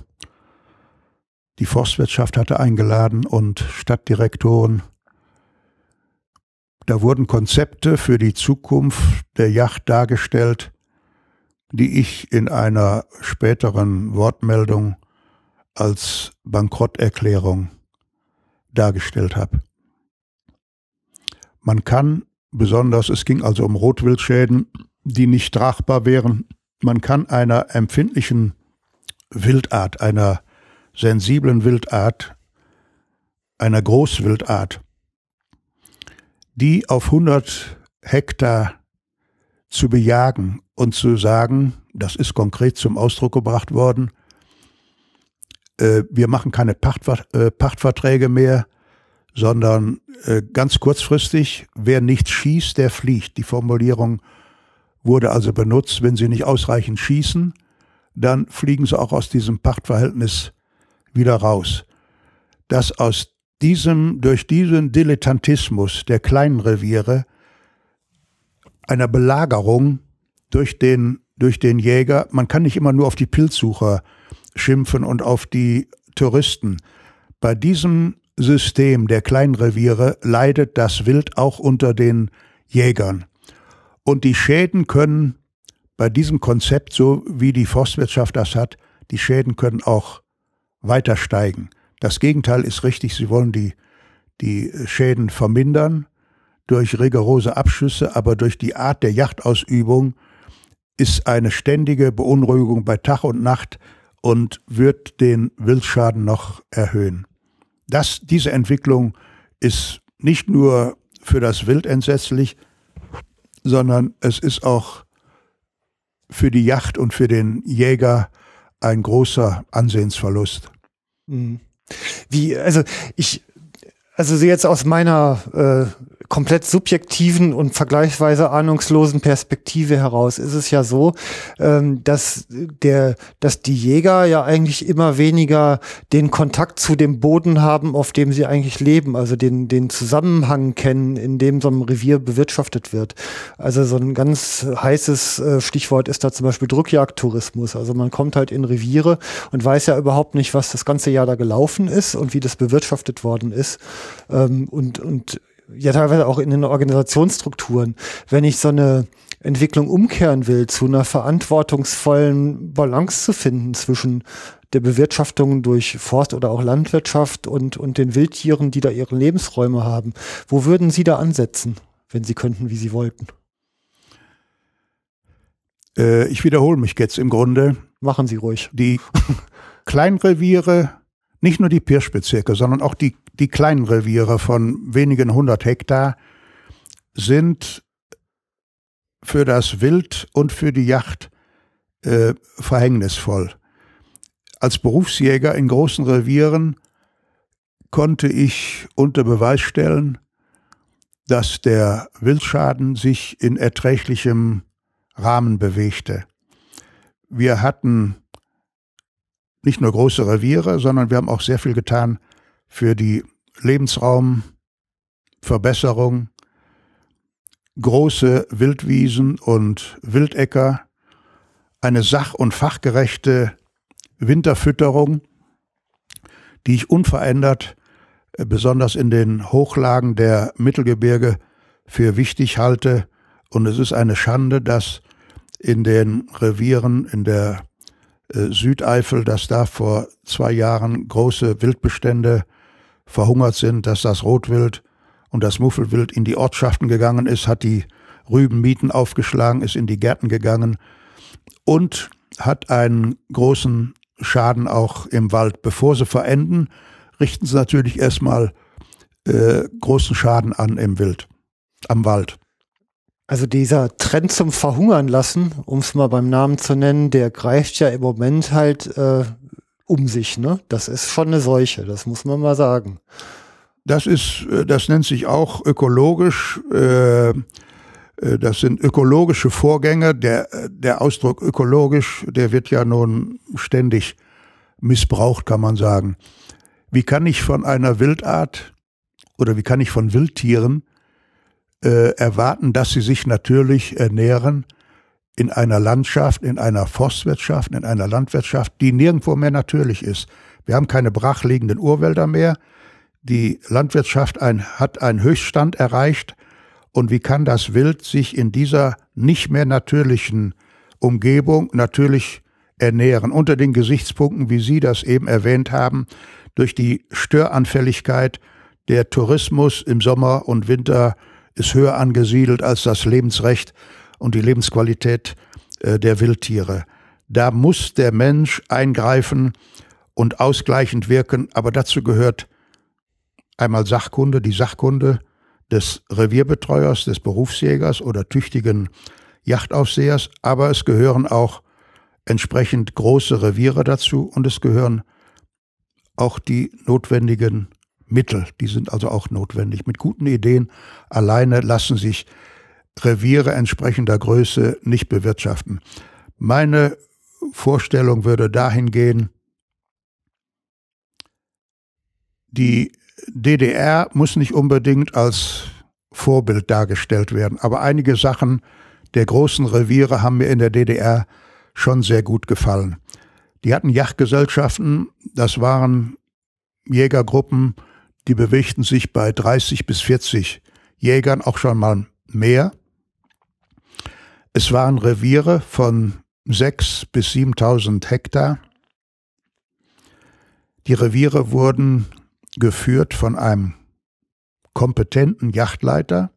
Die Forstwirtschaft hatte eingeladen und Stadtdirektoren. Da wurden Konzepte für die Zukunft der Yacht dargestellt, die ich in einer späteren Wortmeldung als Bankrotterklärung dargestellt habe. Man kann besonders, es ging also um Rotwildschäden, die nicht tragbar wären, man kann einer empfindlichen Wildart, einer sensiblen Wildart, einer Großwildart, die auf 100 Hektar zu bejagen und zu sagen, das ist konkret zum Ausdruck gebracht worden, äh, wir machen keine Pachtver äh, Pachtverträge mehr, sondern äh, ganz kurzfristig, wer nichts schießt, der fliegt. Die Formulierung wurde also benutzt, wenn sie nicht ausreichend schießen, dann fliegen sie auch aus diesem Pachtverhältnis wieder raus. Dass aus diesem, durch diesen Dilettantismus der kleinen Reviere einer Belagerung durch den, durch den Jäger, man kann nicht immer nur auf die Pilzsucher schimpfen und auf die Touristen. Bei diesem System der Kleinreviere leidet das Wild auch unter den Jägern. Und die Schäden können bei diesem Konzept, so wie die Forstwirtschaft das hat, die Schäden können auch weiter steigen. Das Gegenteil ist richtig, sie wollen die, die Schäden vermindern durch rigorose Abschüsse, aber durch die Art der Jachtausübung ist eine ständige Beunruhigung bei Tag und Nacht und wird den Wildschaden noch erhöhen. Das, diese Entwicklung ist nicht nur für das Wild entsetzlich, sondern es ist auch für die Yacht und für den Jäger ein großer Ansehensverlust. Mhm. Wie, also ich, also jetzt aus meiner äh, komplett subjektiven und vergleichsweise ahnungslosen Perspektive heraus ist es ja so, ähm, dass der, dass die Jäger ja eigentlich immer weniger den Kontakt zu dem Boden haben, auf dem sie eigentlich leben, also den, den Zusammenhang kennen, in dem so ein Revier bewirtschaftet wird. Also so ein ganz heißes äh, Stichwort ist da zum Beispiel Drückjagdtourismus. Also man kommt halt in Reviere und weiß ja überhaupt nicht, was das ganze Jahr da gelaufen ist und wie das bewirtschaftet worden ist. Ähm, und, und ja teilweise auch in den Organisationsstrukturen. Wenn ich so eine Entwicklung umkehren will, zu einer verantwortungsvollen Balance zu finden zwischen der Bewirtschaftung durch Forst oder auch Landwirtschaft und, und den Wildtieren, die da ihre Lebensräume haben. Wo würden Sie da ansetzen, wenn Sie könnten, wie Sie wollten? Äh, ich wiederhole mich jetzt im Grunde. Machen Sie ruhig. Die [laughs] Kleinreviere, nicht nur die Pirschbezirke, sondern auch die, die kleinen Reviere von wenigen hundert Hektar sind für das Wild und für die Yacht äh, verhängnisvoll. Als Berufsjäger in großen Revieren konnte ich unter Beweis stellen, dass der Wildschaden sich in erträglichem Rahmen bewegte. Wir hatten nicht nur große Reviere, sondern wir haben auch sehr viel getan für die Lebensraumverbesserung, große Wildwiesen und Wildäcker, eine sach- und fachgerechte Winterfütterung, die ich unverändert, äh, besonders in den Hochlagen der Mittelgebirge, für wichtig halte. Und es ist eine Schande, dass in den Revieren in der Südeifel, dass da vor zwei Jahren große Wildbestände verhungert sind, dass das Rotwild und das Muffelwild in die Ortschaften gegangen ist, hat die Rübenmieten aufgeschlagen, ist in die Gärten gegangen und hat einen großen Schaden auch im Wald. Bevor sie verenden, richten sie natürlich erstmal äh, großen Schaden an im Wild, am Wald. Also dieser Trend zum Verhungern lassen, um es mal beim Namen zu nennen, der greift ja im Moment halt äh, um sich. Ne? Das ist schon eine Seuche, das muss man mal sagen. Das ist, äh, das nennt sich auch ökologisch. Äh, äh, das sind ökologische Vorgänge. Der, der Ausdruck ökologisch, der wird ja nun ständig missbraucht, kann man sagen. Wie kann ich von einer Wildart oder wie kann ich von Wildtieren äh, erwarten, dass sie sich natürlich ernähren in einer Landschaft, in einer Forstwirtschaft, in einer Landwirtschaft, die nirgendwo mehr natürlich ist. Wir haben keine brachliegenden Urwälder mehr. Die Landwirtschaft ein, hat einen Höchststand erreicht. Und wie kann das Wild sich in dieser nicht mehr natürlichen Umgebung natürlich ernähren, unter den Gesichtspunkten, wie Sie das eben erwähnt haben, durch die Störanfälligkeit, der Tourismus im Sommer und Winter ist höher angesiedelt als das Lebensrecht und die Lebensqualität äh, der Wildtiere. Da muss der Mensch eingreifen und ausgleichend wirken, aber dazu gehört Einmal Sachkunde, die Sachkunde des Revierbetreuers, des Berufsjägers oder tüchtigen Yachtaufsehers, aber es gehören auch entsprechend große Reviere dazu und es gehören auch die notwendigen Mittel, die sind also auch notwendig. Mit guten Ideen alleine lassen sich Reviere entsprechender Größe nicht bewirtschaften. Meine Vorstellung würde dahin gehen, die DDR muss nicht unbedingt als Vorbild dargestellt werden, aber einige Sachen der großen Reviere haben mir in der DDR schon sehr gut gefallen. Die hatten Yachtgesellschaften, das waren Jägergruppen, die bewegten sich bei 30 bis 40 Jägern, auch schon mal mehr. Es waren Reviere von 6 bis 7000 Hektar. Die Reviere wurden geführt von einem kompetenten Yachtleiter,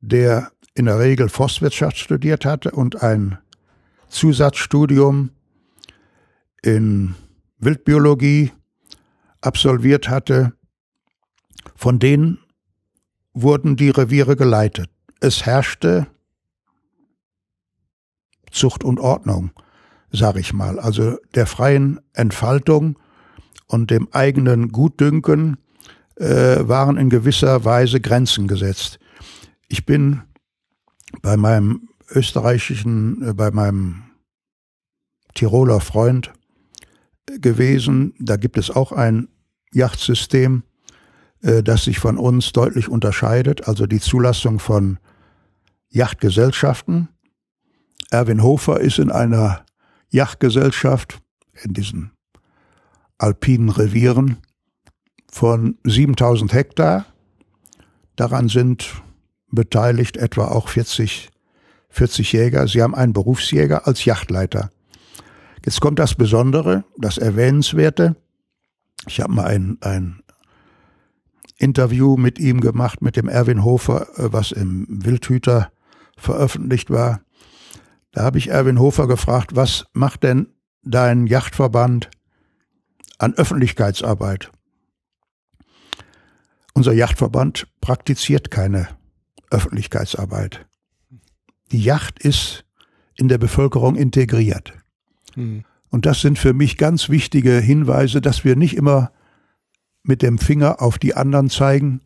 der in der Regel Forstwirtschaft studiert hatte und ein Zusatzstudium in Wildbiologie absolviert hatte. Von denen wurden die Reviere geleitet. Es herrschte Zucht und Ordnung, sage ich mal, also der freien Entfaltung und dem eigenen Gutdünken äh, waren in gewisser Weise Grenzen gesetzt. Ich bin bei meinem österreichischen, äh, bei meinem Tiroler Freund gewesen. Da gibt es auch ein Yachtsystem, äh, das sich von uns deutlich unterscheidet, also die Zulassung von Yachtgesellschaften. Erwin Hofer ist in einer Yachtgesellschaft in diesen alpinen Revieren von 7000 Hektar. Daran sind beteiligt etwa auch 40, 40 Jäger. Sie haben einen Berufsjäger als Yachtleiter. Jetzt kommt das Besondere, das Erwähnenswerte. Ich habe mal ein, ein Interview mit ihm gemacht, mit dem Erwin Hofer, äh, was im Wildhüter veröffentlicht war. Da habe ich Erwin Hofer gefragt, was macht denn dein Yachtverband an Öffentlichkeitsarbeit? Unser Yachtverband praktiziert keine Öffentlichkeitsarbeit. Die Yacht ist in der Bevölkerung integriert. Hm. Und das sind für mich ganz wichtige Hinweise, dass wir nicht immer mit dem Finger auf die anderen zeigen,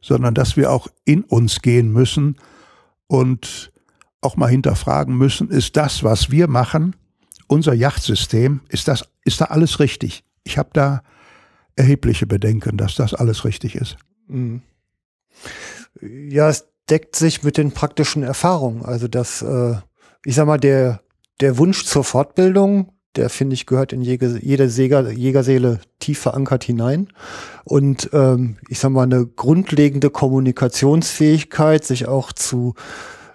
sondern dass wir auch in uns gehen müssen und auch mal hinterfragen müssen, ist das, was wir machen, unser Yachtsystem, ist das, ist da alles richtig? Ich habe da erhebliche Bedenken, dass das alles richtig ist. Hm. Ja, es deckt sich mit den praktischen Erfahrungen. Also dass, äh, ich sag mal, der, der Wunsch zur Fortbildung, der finde ich gehört in jede, Jäger, Jägerseele tief verankert hinein. Und ähm, ich sag mal, eine grundlegende Kommunikationsfähigkeit, sich auch zu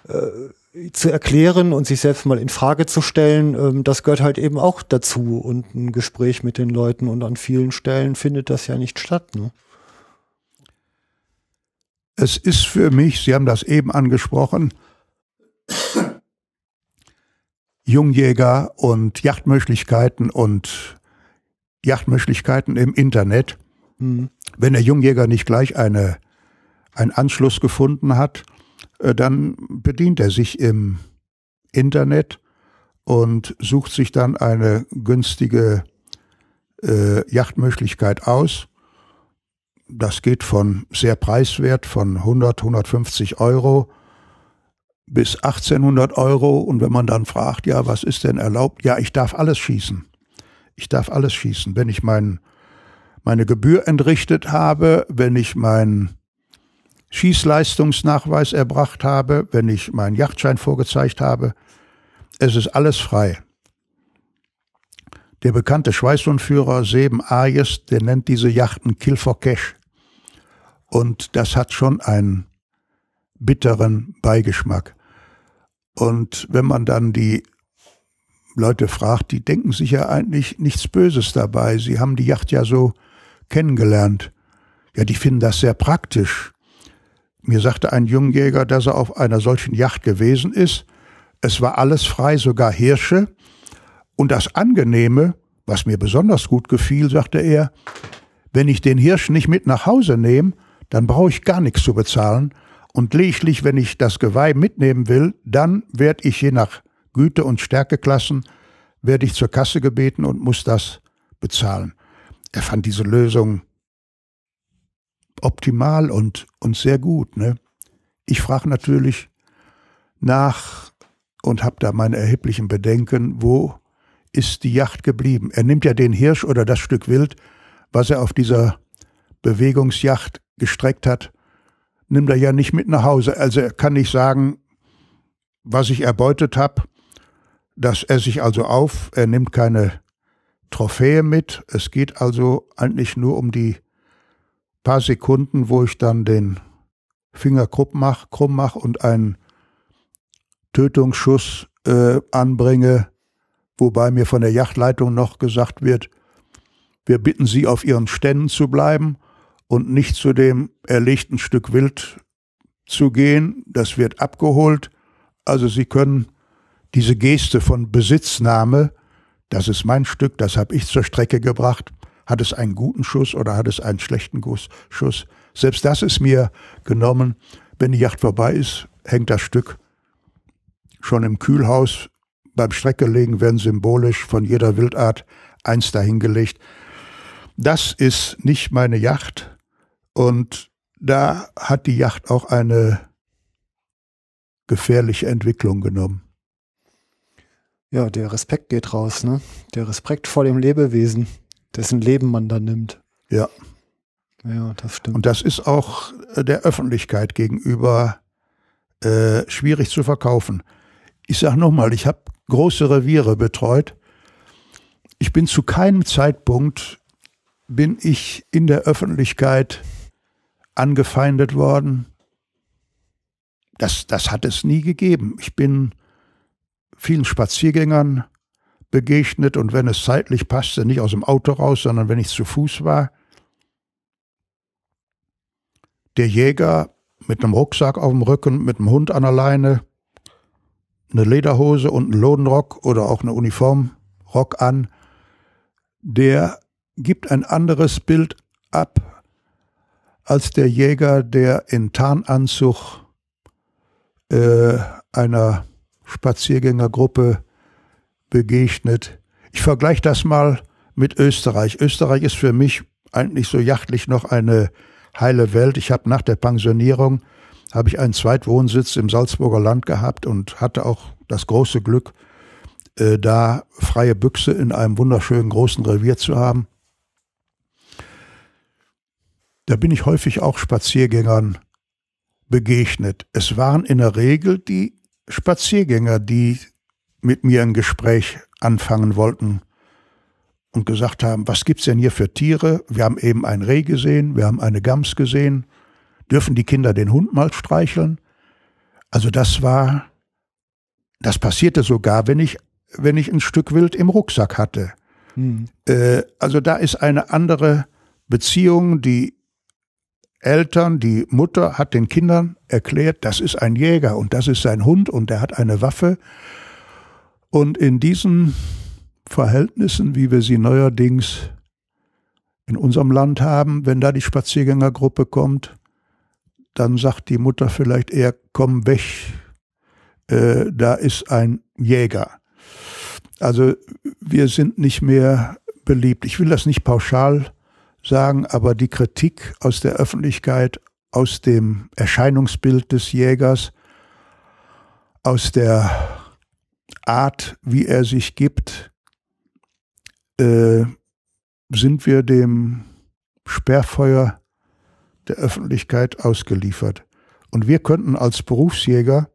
äh, zu erklären und sich selbst mal in Frage zu stellen, ähm, das gehört halt eben auch dazu. Und ein Gespräch mit den Leuten und an vielen Stellen findet das ja nicht statt. Ne? Es ist für mich, Sie haben das eben angesprochen, Jungjäger und Yachtmöglichkeiten und Yachtmöglichkeiten im Internet. Mhm. Wenn der Jungjäger nicht gleich eine, einen Anschluss gefunden hat, äh, dann bedient er sich im Internet und sucht sich dann eine günstige äh, Yachtmöglichkeit aus das geht von sehr preiswert, von 100, 150 Euro bis 1800 Euro. Und wenn man dann fragt, ja, was ist denn erlaubt? Ja, ich darf alles schießen. Ich darf alles schießen. Wenn ich mein, meine Gebühr entrichtet habe, wenn ich meinen Schießleistungsnachweis erbracht habe, wenn ich meinen Yachtschein vorgezeigt habe, es ist alles frei. Der bekannte Schweißhundführer Seben Ayes, der nennt diese Yachten Kill for Cash. Und das hat schon einen bitteren Beigeschmack. Und wenn man dann die Leute fragt, die denken sich ja eigentlich nichts Böses dabei. Sie haben die Yacht ja so kennengelernt. Ja, die finden das sehr praktisch. Mir sagte ein Jungjäger, dass er auf einer solchen Yacht gewesen ist. Es war alles frei, sogar Hirsche. Und das Angenehme, was mir besonders gut gefiel, sagte er, wenn ich den Hirsch nicht mit nach Hause nehme, dann brauche ich gar nichts zu bezahlen. Und lediglich, wenn ich das Geweih mitnehmen will, dann werde ich je nach Güte- und Stärkeklassen, werde ich zur Kasse gebeten und muss das bezahlen. Er fand diese Lösung optimal und, und sehr gut. Ne? Ich frage natürlich nach und habe da meine erheblichen Bedenken, wo ist die Yacht geblieben? Er nimmt ja den Hirsch oder das Stück Wild, was er auf dieser Bewegungsjacht gestreckt hat, nimmt er ja nicht mit nach Hause. Also er kann nicht sagen, was ich erbeutet habe, das esse ich also auf. Er nimmt keine Trophäe mit. Es geht also eigentlich nur um die paar Sekunden, wo ich dann den Finger krumm mache krumm mach und einen Tötungsschuss äh, anbringe, wobei mir von der Yachtleitung noch gesagt wird, wir bitten Sie auf Ihren Ständen zu bleiben und nicht zu dem erlegten Stück Wild zu gehen. Das wird abgeholt. Also Sie können diese Geste von Besitznahme, das ist mein Stück, das habe ich zur Strecke gebracht, hat es einen guten Schuss oder hat es einen schlechten Schuss, selbst das ist mir genommen. Wenn die Yacht vorbei ist, hängt das Stück schon im Kühlhaus. Beim Streckelegen werden symbolisch von jeder Wildart eins dahingelegt. Das ist nicht meine Yacht. Und da hat die Yacht auch eine gefährliche Entwicklung genommen. Ja, der Respekt geht raus, ne? Der Respekt vor dem Lebewesen, dessen Leben man da nimmt. Ja. Ja, das stimmt. Und das ist auch der Öffentlichkeit gegenüber äh, schwierig zu verkaufen. Ich sage nochmal, ich habe große Reviere betreut. Ich bin zu keinem Zeitpunkt, bin ich in der Öffentlichkeit angefeindet worden. Das, das hat es nie gegeben. Ich bin vielen Spaziergängern begegnet und wenn es zeitlich passte, nicht aus dem Auto raus, sondern wenn ich zu Fuß war. Der Jäger mit einem Rucksack auf dem Rücken, mit einem Hund an der Leine, eine Lederhose und einen Lodenrock oder auch eine Uniformrock an, der gibt ein anderes Bild ab als der Jäger, der in Tarnanzug äh, einer Spaziergängergruppe begegnet. Ich vergleiche das mal mit Österreich. Österreich ist für mich eigentlich so jachtlich noch eine heile Welt. Ich habe nach der Pensionierung habe ich einen Zweitwohnsitz im Salzburger Land gehabt und hatte auch das große Glück, äh, da freie Büchse in einem wunderschönen großen Revier zu haben. Da bin ich häufig auch Spaziergängern begegnet. Es waren in der Regel die Spaziergänger, die mit mir ein Gespräch anfangen wollten und gesagt haben, was gibt's denn hier für Tiere? Wir haben eben ein Reh gesehen, wir haben eine Gams gesehen. Dürfen die Kinder den Hund mal streicheln? Also das war, das passierte sogar, wenn ich, wenn ich ein Stück Wild im Rucksack hatte. Hm. Äh, also da ist eine andere Beziehung, die Eltern, die Mutter hat den Kindern erklärt, das ist ein Jäger und das ist sein Hund und der hat eine Waffe. Und in diesen Verhältnissen, wie wir sie neuerdings in unserem Land haben, wenn da die Spaziergängergruppe kommt, dann sagt die Mutter vielleicht eher, komm weg, äh, da ist ein Jäger. Also wir sind nicht mehr beliebt. Ich will das nicht pauschal sagen, aber die Kritik aus der Öffentlichkeit, aus dem Erscheinungsbild des Jägers, aus der Art, wie er sich gibt, äh, sind wir dem Sperrfeuer der Öffentlichkeit ausgeliefert. Und wir könnten als Berufsjäger,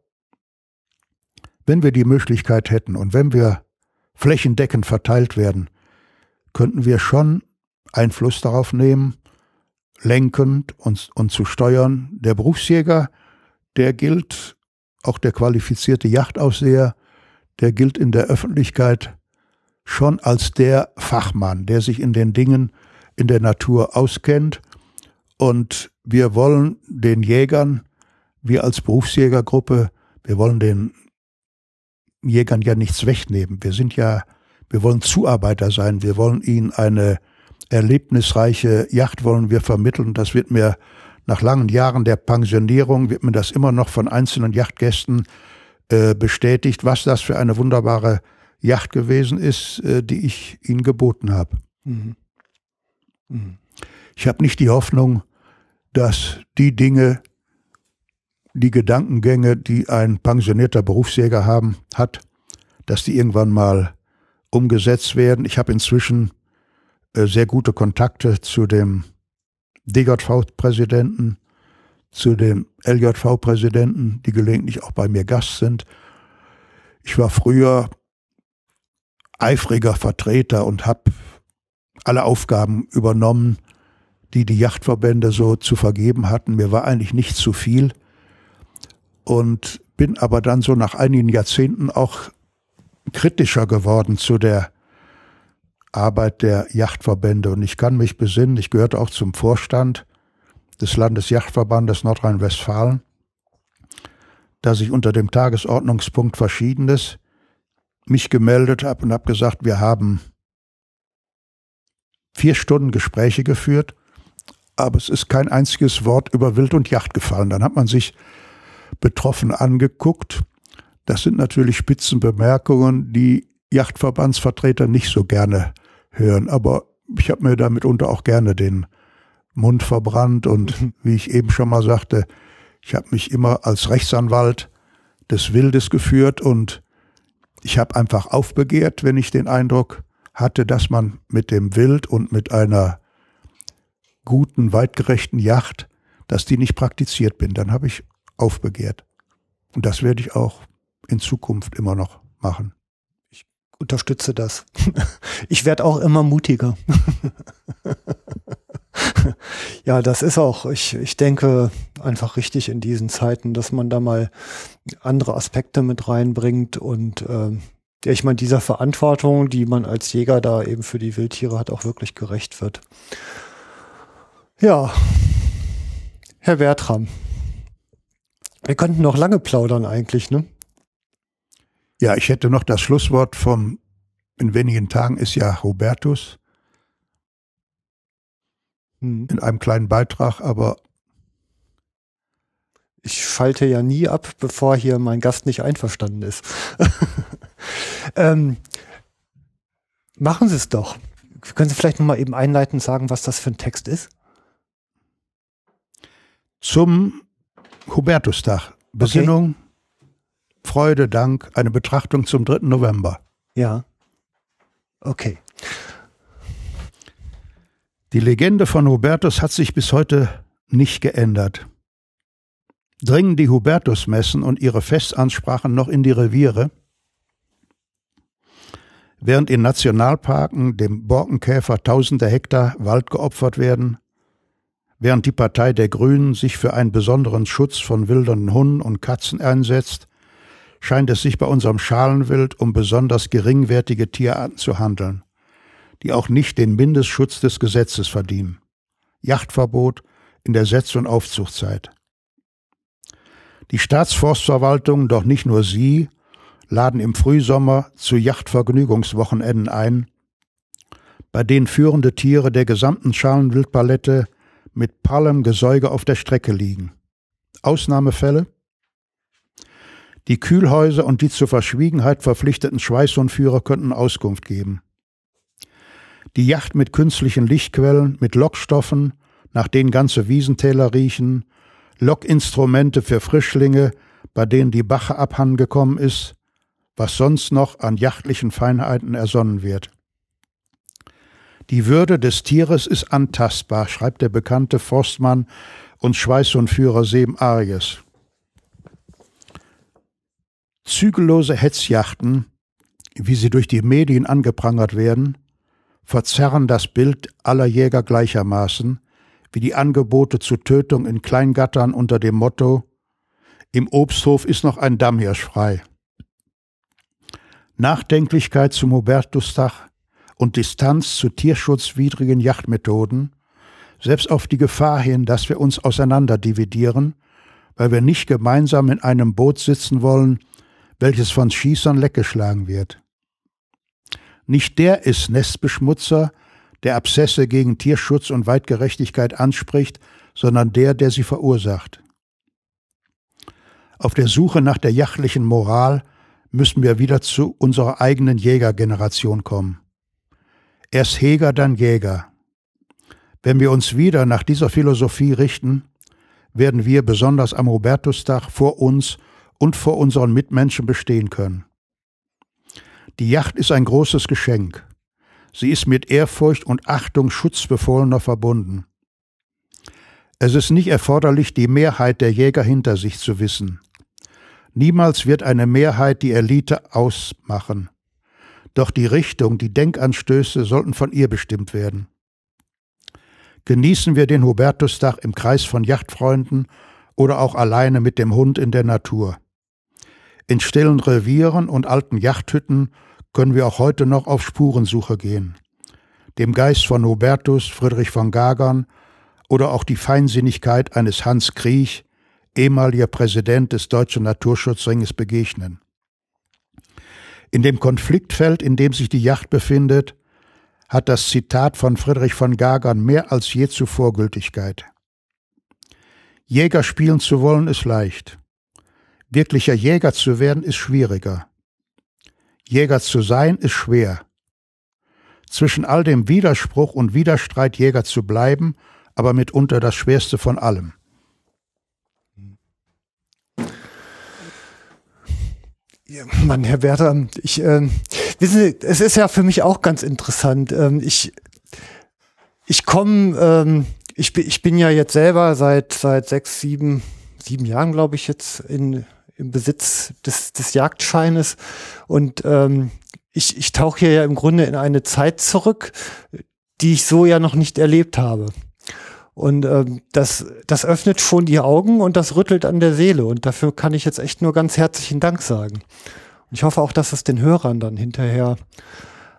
wenn wir die Möglichkeit hätten und wenn wir flächendeckend verteilt werden, könnten wir schon Einfluss darauf nehmen, lenkend und, und zu steuern. Der Berufsjäger, der gilt, auch der qualifizierte Yachtaufseher, der gilt in der Öffentlichkeit schon als der Fachmann, der sich in den Dingen in der Natur auskennt. Und wir wollen den Jägern, wir als Berufsjägergruppe, wir wollen den Jägern ja nichts wegnehmen. Wir sind ja, wir wollen Zuarbeiter sein. Wir wollen ihnen eine erlebnisreiche Yacht wollen wir vermitteln. Das wird mir nach langen Jahren der Pensionierung, wird mir das immer noch von einzelnen Yachtgästen äh, bestätigt, was das für eine wunderbare Yacht gewesen ist, äh, die ich ihnen geboten habe. Mhm. Mhm. Ich habe nicht die Hoffnung, dass die Dinge, die Gedankengänge, die ein pensionierter Berufsjäger haben, hat, dass die irgendwann mal umgesetzt werden. Ich habe inzwischen sehr gute Kontakte zu dem DJV-Präsidenten, zu dem LJV-Präsidenten, die gelegentlich auch bei mir Gast sind. Ich war früher eifriger Vertreter und habe alle Aufgaben übernommen, die die Yachtverbände so zu vergeben hatten. Mir war eigentlich nicht zu viel und bin aber dann so nach einigen Jahrzehnten auch kritischer geworden zu der Arbeit der Yachtverbände. Und ich kann mich besinnen, ich gehörte auch zum Vorstand des Landesjachtverbandes Nordrhein-Westfalen, dass ich unter dem Tagesordnungspunkt Verschiedenes mich gemeldet habe und habe gesagt, wir haben vier Stunden Gespräche geführt, aber es ist kein einziges Wort über Wild und Yacht gefallen. Dann hat man sich betroffen angeguckt. Das sind natürlich Spitzenbemerkungen, die Yachtverbandsvertreter nicht so gerne hören. Aber ich habe mir da mitunter auch gerne den Mund verbrannt und wie ich eben schon mal sagte, ich habe mich immer als Rechtsanwalt des Wildes geführt und ich habe einfach aufbegehrt, wenn ich den Eindruck hatte, dass man mit dem Wild und mit einer guten, weitgerechten Yacht, dass die nicht praktiziert bin. Dann habe ich aufbegehrt. Und das werde ich auch in Zukunft immer noch machen. Unterstütze das. Ich werde auch immer mutiger. [laughs] ja, das ist auch, ich, ich denke, einfach richtig in diesen Zeiten, dass man da mal andere Aspekte mit reinbringt und äh, ja, ich meine, dieser Verantwortung, die man als Jäger da eben für die Wildtiere hat, auch wirklich gerecht wird. Ja, Herr Bertram, wir könnten noch lange plaudern eigentlich, ne? Ja, ich hätte noch das Schlusswort vom, in wenigen Tagen ist ja Hubertus hm. in einem kleinen Beitrag, aber ich schalte ja nie ab, bevor hier mein Gast nicht einverstanden ist. [laughs] ähm, machen Sie es doch. Können Sie vielleicht nochmal eben einleitend sagen, was das für ein Text ist? Zum Hubertustag. Besinnung, okay. Freude, Dank, eine Betrachtung zum 3. November. Ja. Okay. Die Legende von Hubertus hat sich bis heute nicht geändert. Dringen die Hubertusmessen und ihre Festansprachen noch in die Reviere? Während in Nationalparken dem Borkenkäfer tausende Hektar Wald geopfert werden, während die Partei der Grünen sich für einen besonderen Schutz von wildernden Hunden und Katzen einsetzt, scheint es sich bei unserem Schalenwild um besonders geringwertige Tierarten zu handeln die auch nicht den Mindestschutz des Gesetzes verdienen. Yachtverbot in der Setz- und Aufzuchtzeit. Die Staatsforstverwaltung, doch nicht nur sie, laden im Frühsommer zu Yachtvergnügungswochenenden ein, bei denen führende Tiere der gesamten Schalenwildpalette mit pallem Gesäuge auf der Strecke liegen. Ausnahmefälle? Die Kühlhäuser und die zur Verschwiegenheit verpflichteten Schweißhundführer könnten Auskunft geben. Die Yacht mit künstlichen Lichtquellen, mit Lockstoffen, nach denen ganze Wiesentäler riechen, Lockinstrumente für Frischlinge, bei denen die Bache abhandengekommen ist, was sonst noch an jachtlichen Feinheiten ersonnen wird. Die Würde des Tieres ist antastbar, schreibt der bekannte Forstmann und Schweißhundführer Sem Arias. Zügellose Hetzjachten, wie sie durch die Medien angeprangert werden, verzerren das Bild aller Jäger gleichermaßen, wie die Angebote zur Tötung in Kleingattern unter dem Motto Im Obsthof ist noch ein Dammhirsch frei. Nachdenklichkeit zum Hubertustag und Distanz zu tierschutzwidrigen Yachtmethoden, selbst auf die Gefahr hin, dass wir uns auseinanderdividieren, weil wir nicht gemeinsam in einem Boot sitzen wollen, welches von Schießern leckgeschlagen wird. Nicht der ist Nestbeschmutzer, der Abszesse gegen Tierschutz und Weitgerechtigkeit anspricht, sondern der, der sie verursacht. Auf der Suche nach der jachtlichen Moral müssen wir wieder zu unserer eigenen Jägergeneration kommen. Erst Heger, dann Jäger. Wenn wir uns wieder nach dieser Philosophie richten, werden wir besonders am Hubertustag vor uns und vor unseren Mitmenschen bestehen können. Die Yacht ist ein großes Geschenk. Sie ist mit Ehrfurcht und Achtung Schutzbefohlener verbunden. Es ist nicht erforderlich, die Mehrheit der Jäger hinter sich zu wissen. Niemals wird eine Mehrheit die Elite ausmachen. Doch die Richtung, die Denkanstöße sollten von ihr bestimmt werden. Genießen wir den Hubertustag im Kreis von Yachtfreunden oder auch alleine mit dem Hund in der Natur. In stillen Revieren und alten Yachthütten können wir auch heute noch auf Spurensuche gehen. Dem Geist von Hubertus, Friedrich von Gagern oder auch die Feinsinnigkeit eines Hans Kriech, ehemaliger Präsident des Deutschen Naturschutzringes, begegnen. In dem Konfliktfeld, in dem sich die Yacht befindet, hat das Zitat von Friedrich von Gagern mehr als je zuvor Gültigkeit. Jäger spielen zu wollen ist leicht. Wirklicher Jäger zu werden ist schwieriger. Jäger zu sein ist schwer. Zwischen all dem Widerspruch und Widerstreit Jäger zu bleiben, aber mitunter das Schwerste von allem. Ja, Mann, Herr Werther, ich, äh, wissen Sie, es ist ja für mich auch ganz interessant. Ähm, ich ich komme, ähm, ich, bin, ich bin ja jetzt selber seit, seit sechs, sieben, sieben Jahren, glaube ich, jetzt in, im Besitz des, des Jagdscheines. Und ähm, ich, ich tauche hier ja im Grunde in eine Zeit zurück, die ich so ja noch nicht erlebt habe. Und ähm, das, das öffnet schon die Augen und das rüttelt an der Seele. Und dafür kann ich jetzt echt nur ganz herzlichen Dank sagen. Und ich hoffe auch, dass es den Hörern dann hinterher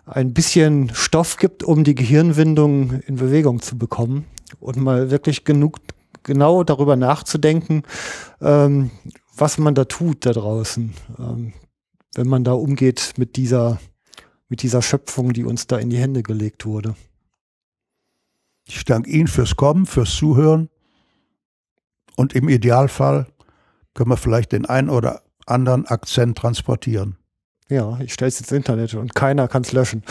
ein bisschen Stoff gibt, um die Gehirnwindung in Bewegung zu bekommen und mal wirklich genug genau darüber nachzudenken, ähm, was man da tut da draußen, ähm, wenn man da umgeht mit dieser, mit dieser Schöpfung, die uns da in die Hände gelegt wurde. Ich danke Ihnen fürs Kommen, fürs Zuhören. Und im Idealfall können wir vielleicht den einen oder anderen Akzent transportieren. Ja, ich stelle es ins Internet und keiner kann es löschen.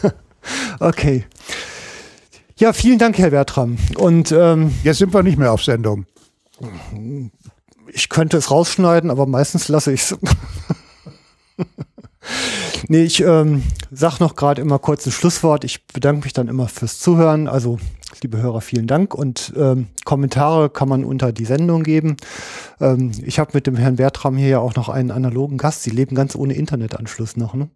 [laughs] okay. Ja, vielen Dank, Herr Bertram. Und ähm, jetzt sind wir nicht mehr auf Sendung. Ich könnte es rausschneiden, aber meistens lasse ich es. [laughs] nee, ich ähm, sag noch gerade immer kurz ein Schlusswort. Ich bedanke mich dann immer fürs Zuhören. Also, liebe Hörer, vielen Dank. Und ähm, Kommentare kann man unter die Sendung geben. Ähm, ich habe mit dem Herrn Bertram hier ja auch noch einen analogen Gast. Sie leben ganz ohne Internetanschluss noch, ne?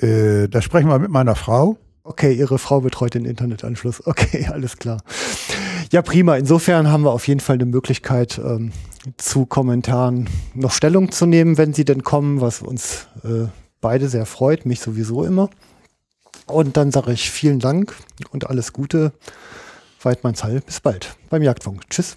Äh, da sprechen wir mit meiner Frau. Okay, Ihre Frau betreut den Internetanschluss. Okay, [laughs] alles klar. Ja, prima. Insofern haben wir auf jeden Fall eine Möglichkeit, ähm, zu Kommentaren noch Stellung zu nehmen, wenn sie denn kommen, was uns äh, beide sehr freut, mich sowieso immer. Und dann sage ich vielen Dank und alles Gute. Weidmanns Hall. Bis bald beim Jagdfunk. Tschüss.